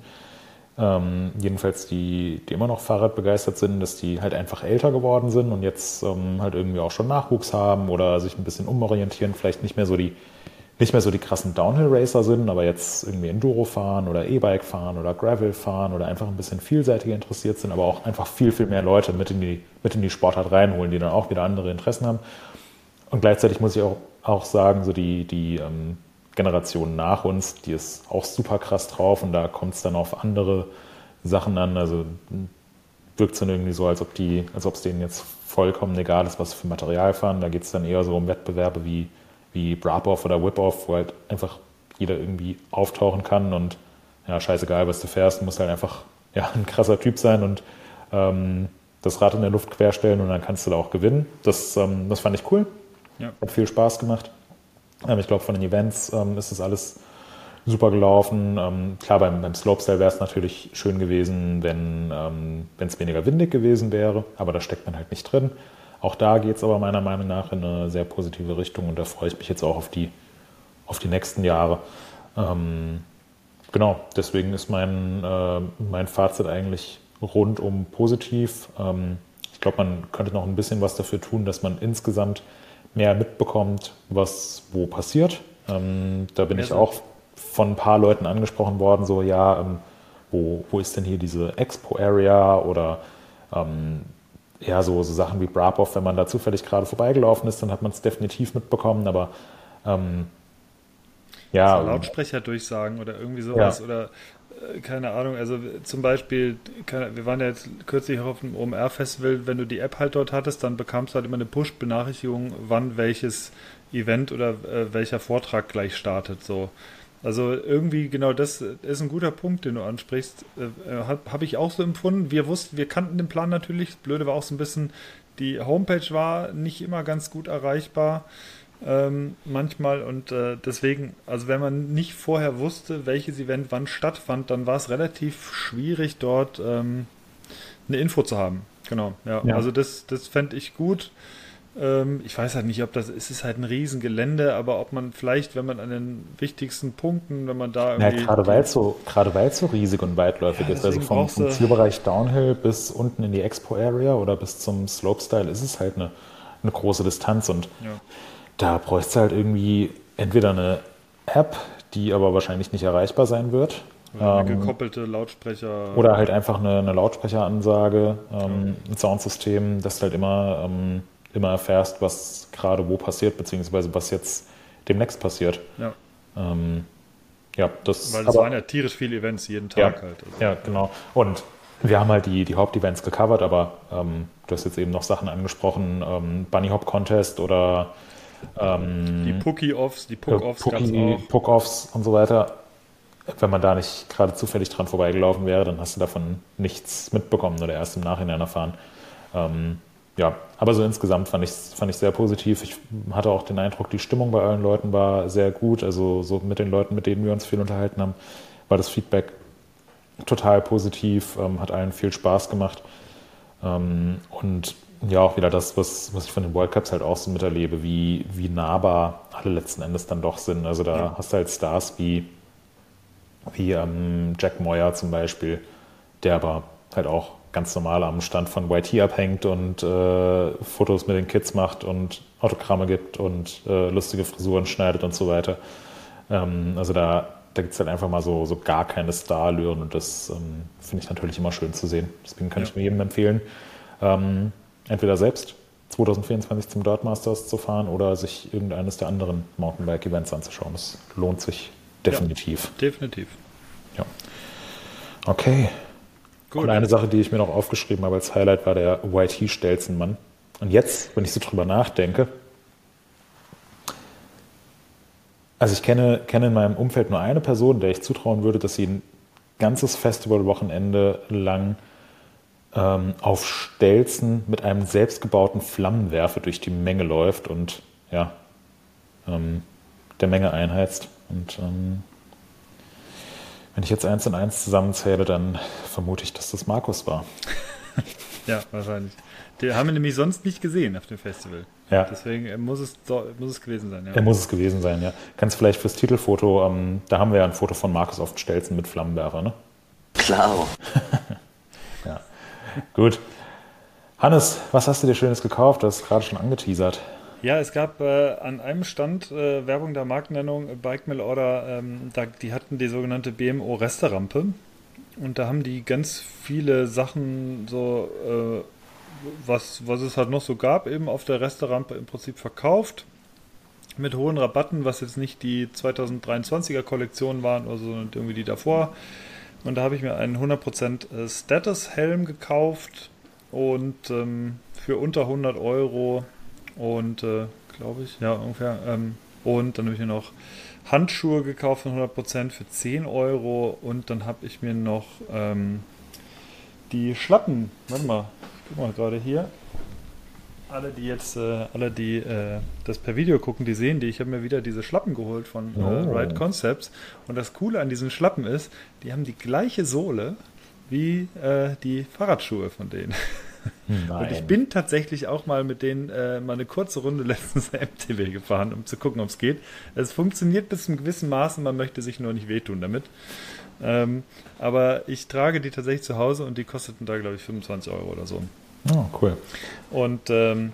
ähm, jedenfalls die, die immer noch Fahrrad begeistert sind, dass die halt einfach älter geworden sind und jetzt ähm, halt irgendwie auch schon Nachwuchs haben oder sich ein bisschen umorientieren, vielleicht nicht mehr so die nicht mehr so die krassen Downhill-Racer sind, aber jetzt irgendwie Enduro fahren oder E-Bike fahren oder Gravel fahren oder einfach ein bisschen vielseitiger interessiert sind, aber auch einfach viel, viel mehr Leute mit in die, mit in die Sportart reinholen, die dann auch wieder andere Interessen haben. Und gleichzeitig muss ich auch, auch sagen, so die, die ähm, Generation nach uns, die ist auch super krass drauf und da kommt es dann auf andere Sachen an. Also wirkt es dann irgendwie so, als ob die, als ob es denen jetzt vollkommen egal ist, was für Material fahren. Da geht es dann eher so um Wettbewerbe wie, wie Brap-Off oder Whip-Off, wo halt einfach jeder irgendwie auftauchen kann und ja, scheißegal, was du fährst, du musst halt einfach ja, ein krasser Typ sein und ähm, das Rad in der Luft querstellen und dann kannst du da auch gewinnen. Das, ähm, das fand ich cool. Ja. Hat viel Spaß gemacht. Ähm, ich glaube, von den Events ähm, ist das alles super gelaufen. Ähm, klar, beim, beim Slopestyle wäre es natürlich schön gewesen, wenn es weniger windig gewesen wäre, aber da steckt man halt nicht drin. Auch da geht es aber meiner Meinung nach in eine sehr positive Richtung und da freue ich mich jetzt auch auf die, auf die nächsten Jahre. Ähm, genau, deswegen ist mein, äh, mein Fazit eigentlich rundum positiv. Ähm, ich glaube, man könnte noch ein bisschen was dafür tun, dass man insgesamt mehr mitbekommt, was wo passiert. Ähm, da bin ja, ich auch von ein paar Leuten angesprochen worden, so ja, ähm, wo, wo ist denn hier diese Expo-Area oder ähm, ja, so, so Sachen wie Brapov, wenn man da zufällig gerade vorbeigelaufen ist, dann hat man es definitiv mitbekommen, aber ähm, ja. So Lautsprecher durchsagen oder irgendwie sowas ja. oder äh, keine Ahnung, also zum Beispiel, wir waren ja jetzt kürzlich auf dem OMR-Festival, wenn du die App halt dort hattest, dann bekamst du halt immer eine Push-Benachrichtigung, wann welches Event oder äh, welcher Vortrag gleich startet. So. Also irgendwie genau das ist ein guter Punkt, den du ansprichst. Äh, äh Habe hab ich auch so empfunden. Wir wussten, wir kannten den Plan natürlich. Das Blöde war auch so ein bisschen, die Homepage war nicht immer ganz gut erreichbar. ähm, manchmal und äh, deswegen, also wenn man nicht vorher wusste, welches Event wann stattfand, dann war es relativ schwierig dort ähm, eine Info zu haben. Genau, ja. ja. Also das, das fände ich gut. Ähm, ich weiß halt nicht, ob das, es ist halt ein Riesengelände, aber ob man vielleicht, wenn man an den wichtigsten Punkten, wenn man da irgendwie... Ja, gerade weil es so, gerade weil es so riesig und weitläufig ja, ist, also vom, vom Zielbereich Downhill bis unten in die Expo-Area oder bis zum Slopestyle ist es halt eine, eine große Distanz und ja. da bräuchte du halt irgendwie entweder eine App, die aber wahrscheinlich nicht erreichbar sein wird, oder eine ähm, gekoppelte Lautsprecher. Oder halt einfach eine, eine Lautsprecheransage, ähm, ein Soundsystem, das halt immer ähm, immer erfährst, was gerade wo passiert, beziehungsweise was jetzt demnächst passiert. Ja. Ähm, ja, das, Weil es waren ja tierisch viele Events jeden Tag ja, halt. Also. Ja, genau. Und wir haben halt die, die Hauptevents gecovert, aber ähm, du hast jetzt eben noch Sachen angesprochen, ähm, Bunny Hop Contest oder ähm, die Pookie-Offs, die Puck-Offs Pookie, Puck-Offs und so weiter. Wenn man da nicht gerade zufällig dran vorbeigelaufen wäre, dann hast du davon nichts mitbekommen oder erst im Nachhinein erfahren. Ähm, ja, aber so insgesamt fand ich es fand ich sehr positiv. Ich hatte auch den Eindruck, die Stimmung bei allen Leuten war sehr gut. Also so mit den Leuten, mit denen wir uns viel unterhalten haben, war das Feedback total positiv, ähm, hat allen viel Spaß gemacht. Ähm, und ja, auch wieder das, was, was ich von den World Cups halt auch so miterlebe, wie, wie nahbar alle letzten Endes dann doch sind. Also da ja. hast du halt Stars wie, wie ähm, Jack Moyer zum Beispiel, der aber halt auch ganz normal am Stand von YT abhängt und äh, Fotos mit den Kids macht und Autogramme gibt und äh, lustige Frisuren schneidet und so weiter. Ähm, also da, da gibt es halt einfach mal so, so gar keine Starallüren und das ähm, finde ich natürlich immer schön zu sehen. Deswegen kann ja. ich nur jedem empfehlen, ähm, entweder selbst 2024 zum Dirt Masters zu fahren oder sich irgendeines der anderen Mountainbike-Events anzuschauen. Das lohnt sich definitiv. Ja, definitiv. Ja. Okay. Gut. Und eine Sache, die ich mir noch aufgeschrieben habe als Highlight, war der YT-Stelzenmann. Und jetzt, wenn ich so drüber nachdenke, also ich kenne, kenne in meinem Umfeld nur eine Person, der ich zutrauen würde, dass sie ein ganzes Festivalwochenende lang ähm, auf Stelzen mit einem selbstgebauten Flammenwerfer durch die Menge läuft und ja, ähm, der Menge einheizt. Und ähm, wenn ich jetzt eins und eins zusammenzähle, dann vermute ich, dass das Markus war. ja, wahrscheinlich. Den haben wir nämlich sonst nicht gesehen auf dem Festival. Ja. Deswegen muss es, muss es gewesen sein. Ja. Er muss es gewesen sein, ja. Kannst vielleicht fürs Titelfoto, ähm, da haben wir ja ein Foto von Markus auf den Stelzen mit Flammenwerfer, ne? Klar. ja. Gut. Hannes, was hast du dir Schönes gekauft? Du hast gerade schon angeteasert. Ja, es gab äh, an einem Stand äh, Werbung der Markennennung äh, Bike Mill Order, ähm, da, die hatten die sogenannte BMO Resterampe und da haben die ganz viele Sachen so, äh, was, was es halt noch so gab, eben auf der Resterampe im Prinzip verkauft mit hohen Rabatten, was jetzt nicht die 2023er Kollektion waren, oder sondern irgendwie die davor. Und da habe ich mir einen 100% äh, Status Helm gekauft und ähm, für unter 100 Euro und äh, glaube ich, ja, ungefähr. Ähm, und dann habe ich mir noch Handschuhe gekauft von 100% für 10 Euro und dann habe ich mir noch ähm, die Schlappen, warte mal, guck mal gerade hier. Alle, die jetzt, äh, alle, die äh, das per Video gucken, die sehen die. Ich habe mir wieder diese Schlappen geholt von äh, oh. Ride Concepts. Und das Coole an diesen Schlappen ist, die haben die gleiche Sohle wie äh, die Fahrradschuhe von denen. Nein. Und ich bin tatsächlich auch mal mit denen äh, mal eine kurze Runde letztens MTW gefahren, um zu gucken, ob es geht. Es funktioniert bis zu einem gewissen Maße, man möchte sich nur nicht wehtun damit. Ähm, aber ich trage die tatsächlich zu Hause und die kosteten da, glaube ich, 25 Euro oder so. Oh, cool. Und ähm,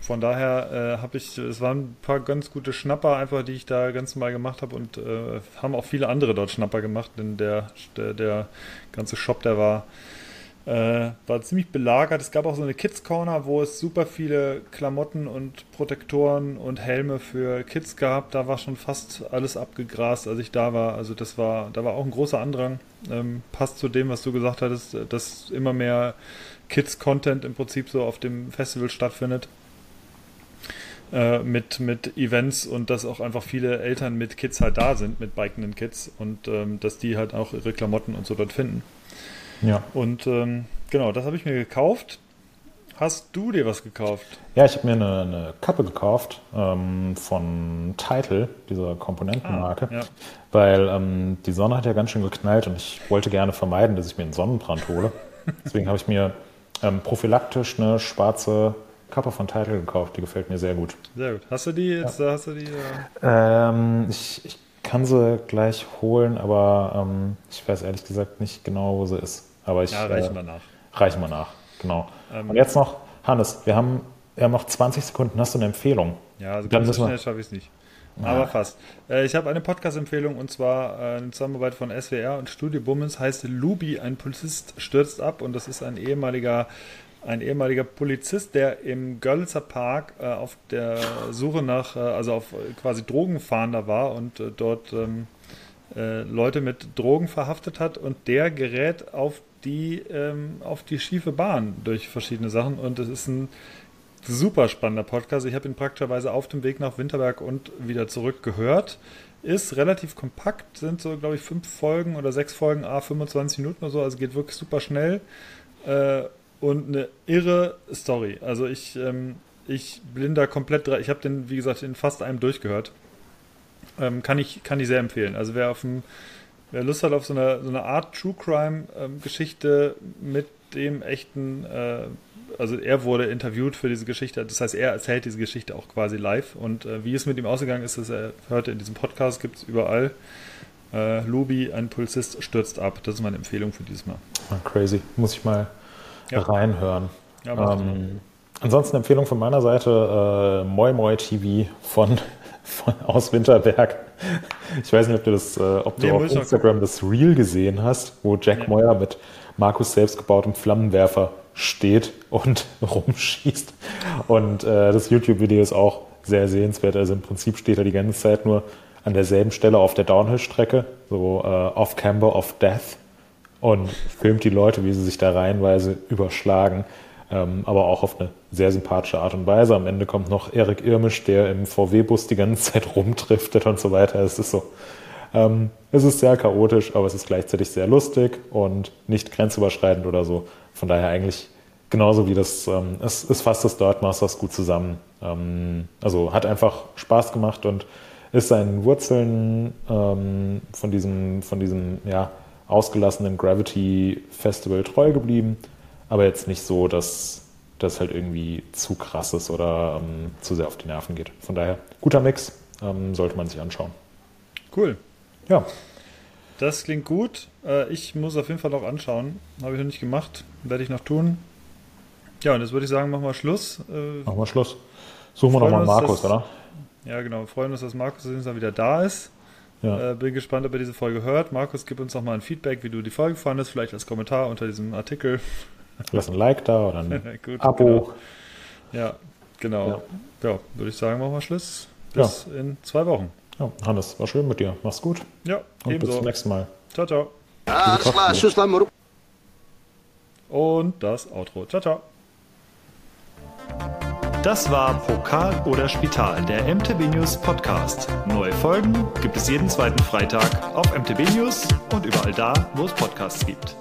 von daher äh, habe ich, es waren ein paar ganz gute Schnapper einfach, die ich da ganz normal gemacht habe und äh, haben auch viele andere dort Schnapper gemacht, denn der, der, der ganze Shop, der war äh, war ziemlich belagert. Es gab auch so eine Kids Corner, wo es super viele Klamotten und Protektoren und Helme für Kids gab. Da war schon fast alles abgegrast, als ich da war. Also das war, da war auch ein großer Andrang. Ähm, passt zu dem, was du gesagt hattest, dass immer mehr Kids-Content im Prinzip so auf dem Festival stattfindet. Äh, mit, mit Events und dass auch einfach viele Eltern mit Kids halt da sind, mit bikenden Kids und ähm, dass die halt auch ihre Klamotten und so dort finden. Ja. Und ähm, genau, das habe ich mir gekauft. Hast du dir was gekauft? Ja, ich habe mir eine, eine, Kappe gekauft ähm, von Title, dieser Komponentenmarke, ah, ja. weil ähm, die Sonne hat ja ganz schön geknallt und ich wollte gerne vermeiden, dass ich mir einen Sonnenbrand hole. Deswegen habe ich mir ähm, prophylaktisch eine schwarze Kappe von Title gekauft. Die gefällt mir sehr gut. Sehr gut. Hast du die jetzt? Ja. Hast du die? Äh... ich, ich kann sie gleich holen, aber ähm, ich weiß ehrlich gesagt nicht genau, wo sie ist. Aber ich, ja, reichen äh, wir nach. Reichen wir nach, genau. Ähm, Und jetzt noch, Hannes, wir haben, wir haben noch 20 Sekunden. Hast du eine Empfehlung? Ja, also ganz so schnell schaffe ich es nicht. Ja. Aber fast. Äh, ich habe eine Podcast-Empfehlung und zwar äh, eine Zusammenarbeit von SWR und Studio Bummens heißt Lubi, ein Polizist stürzt ab und das ist ein ehemaliger ein ehemaliger Polizist, der im Görlitzer Park äh, auf der Suche nach, äh, also auf quasi Drogenfahnder war und äh, dort ähm, äh, Leute mit Drogen verhaftet hat und der gerät auf die, ähm, auf die schiefe Bahn durch verschiedene Sachen und es ist ein super spannender Podcast. Ich habe ihn praktischerweise auf dem Weg nach Winterberg und wieder zurück gehört. Ist relativ kompakt, sind so, glaube ich, fünf Folgen oder sechs Folgen, a 25 Minuten oder so, also geht wirklich super schnell. Äh, und eine irre Story. Also ich, ähm, ich bin da komplett, ich habe den, wie gesagt, in fast einem durchgehört. Ähm, kann, ich, kann ich sehr empfehlen. Also wer auf dem, wer Lust hat auf so eine, so eine Art True Crime ähm, mit dem echten, äh, also er wurde interviewt für diese Geschichte, das heißt, er erzählt diese Geschichte auch quasi live und äh, wie es mit ihm ausgegangen ist, das er hörte in diesem Podcast, gibt es überall. Äh, Lubi, ein Polizist, stürzt ab. Das ist meine Empfehlung für dieses Mal. Ah, crazy. Muss ich mal ja. reinhören. Ja, ähm, ansonsten Empfehlung von meiner Seite äh, Moi Moi TV von, von aus Winterberg. Ich weiß nicht, ob du das, äh, ob nee, du auf Instagram das Reel gesehen hast, wo Jack ja. Moyer mit Markus selbstgebautem Flammenwerfer steht und rumschießt. Und äh, das YouTube-Video ist auch sehr sehenswert. Also im Prinzip steht er die ganze Zeit nur an derselben Stelle auf der Downhill-Strecke, so äh, off-camber, off-death und filmt die Leute, wie sie sich da reihenweise überschlagen. Ähm, aber auch auf eine sehr sympathische Art und Weise. Am Ende kommt noch Erik Irmisch, der im VW-Bus die ganze Zeit rumdriftet und so weiter. Es ist so, ähm, es ist sehr chaotisch, aber es ist gleichzeitig sehr lustig und nicht grenzüberschreitend oder so. Von daher eigentlich genauso wie das, ähm, es, es fasst das Dirt Masters gut zusammen. Ähm, also hat einfach Spaß gemacht und ist seinen Wurzeln ähm, von diesem, von diesem, ja, ausgelassenen Gravity Festival treu geblieben, aber jetzt nicht so, dass das halt irgendwie zu krass ist oder ähm, zu sehr auf die Nerven geht. Von daher, guter Mix, ähm, sollte man sich anschauen. Cool. Ja. Das klingt gut. Äh, ich muss auf jeden Fall noch anschauen. Habe ich noch nicht gemacht. Werde ich noch tun. Ja, und jetzt würde ich sagen, machen wir Schluss. Äh, machen wir Schluss. Suchen wir nochmal Markus, dass, oder? Ja, genau. Wir freuen uns, dass Markus jetzt wieder da ist. Ja. Äh, bin gespannt, ob ihr diese Folge hört. Markus, gib uns noch mal ein Feedback, wie du die Folge fandest, vielleicht als Kommentar unter diesem Artikel. Lass ein Like da oder ein Gut, Abo. Genau. Ja, genau. Ja. ja. würde ich sagen, machen wir Schluss. Bis ja. in zwei Wochen. Ja, Hannes, war schön mit dir. Mach's gut. Ja, Und ebenso. bis zum nächsten Mal. Ciao, ciao. Alles klar, tschüss, Und das Outro. Ciao, ciao. Das war Pokal oder Spital, der MTB News Podcast. Neue Folgen gibt es jeden zweiten Freitag auf MTB News und überall da, wo es Podcasts gibt.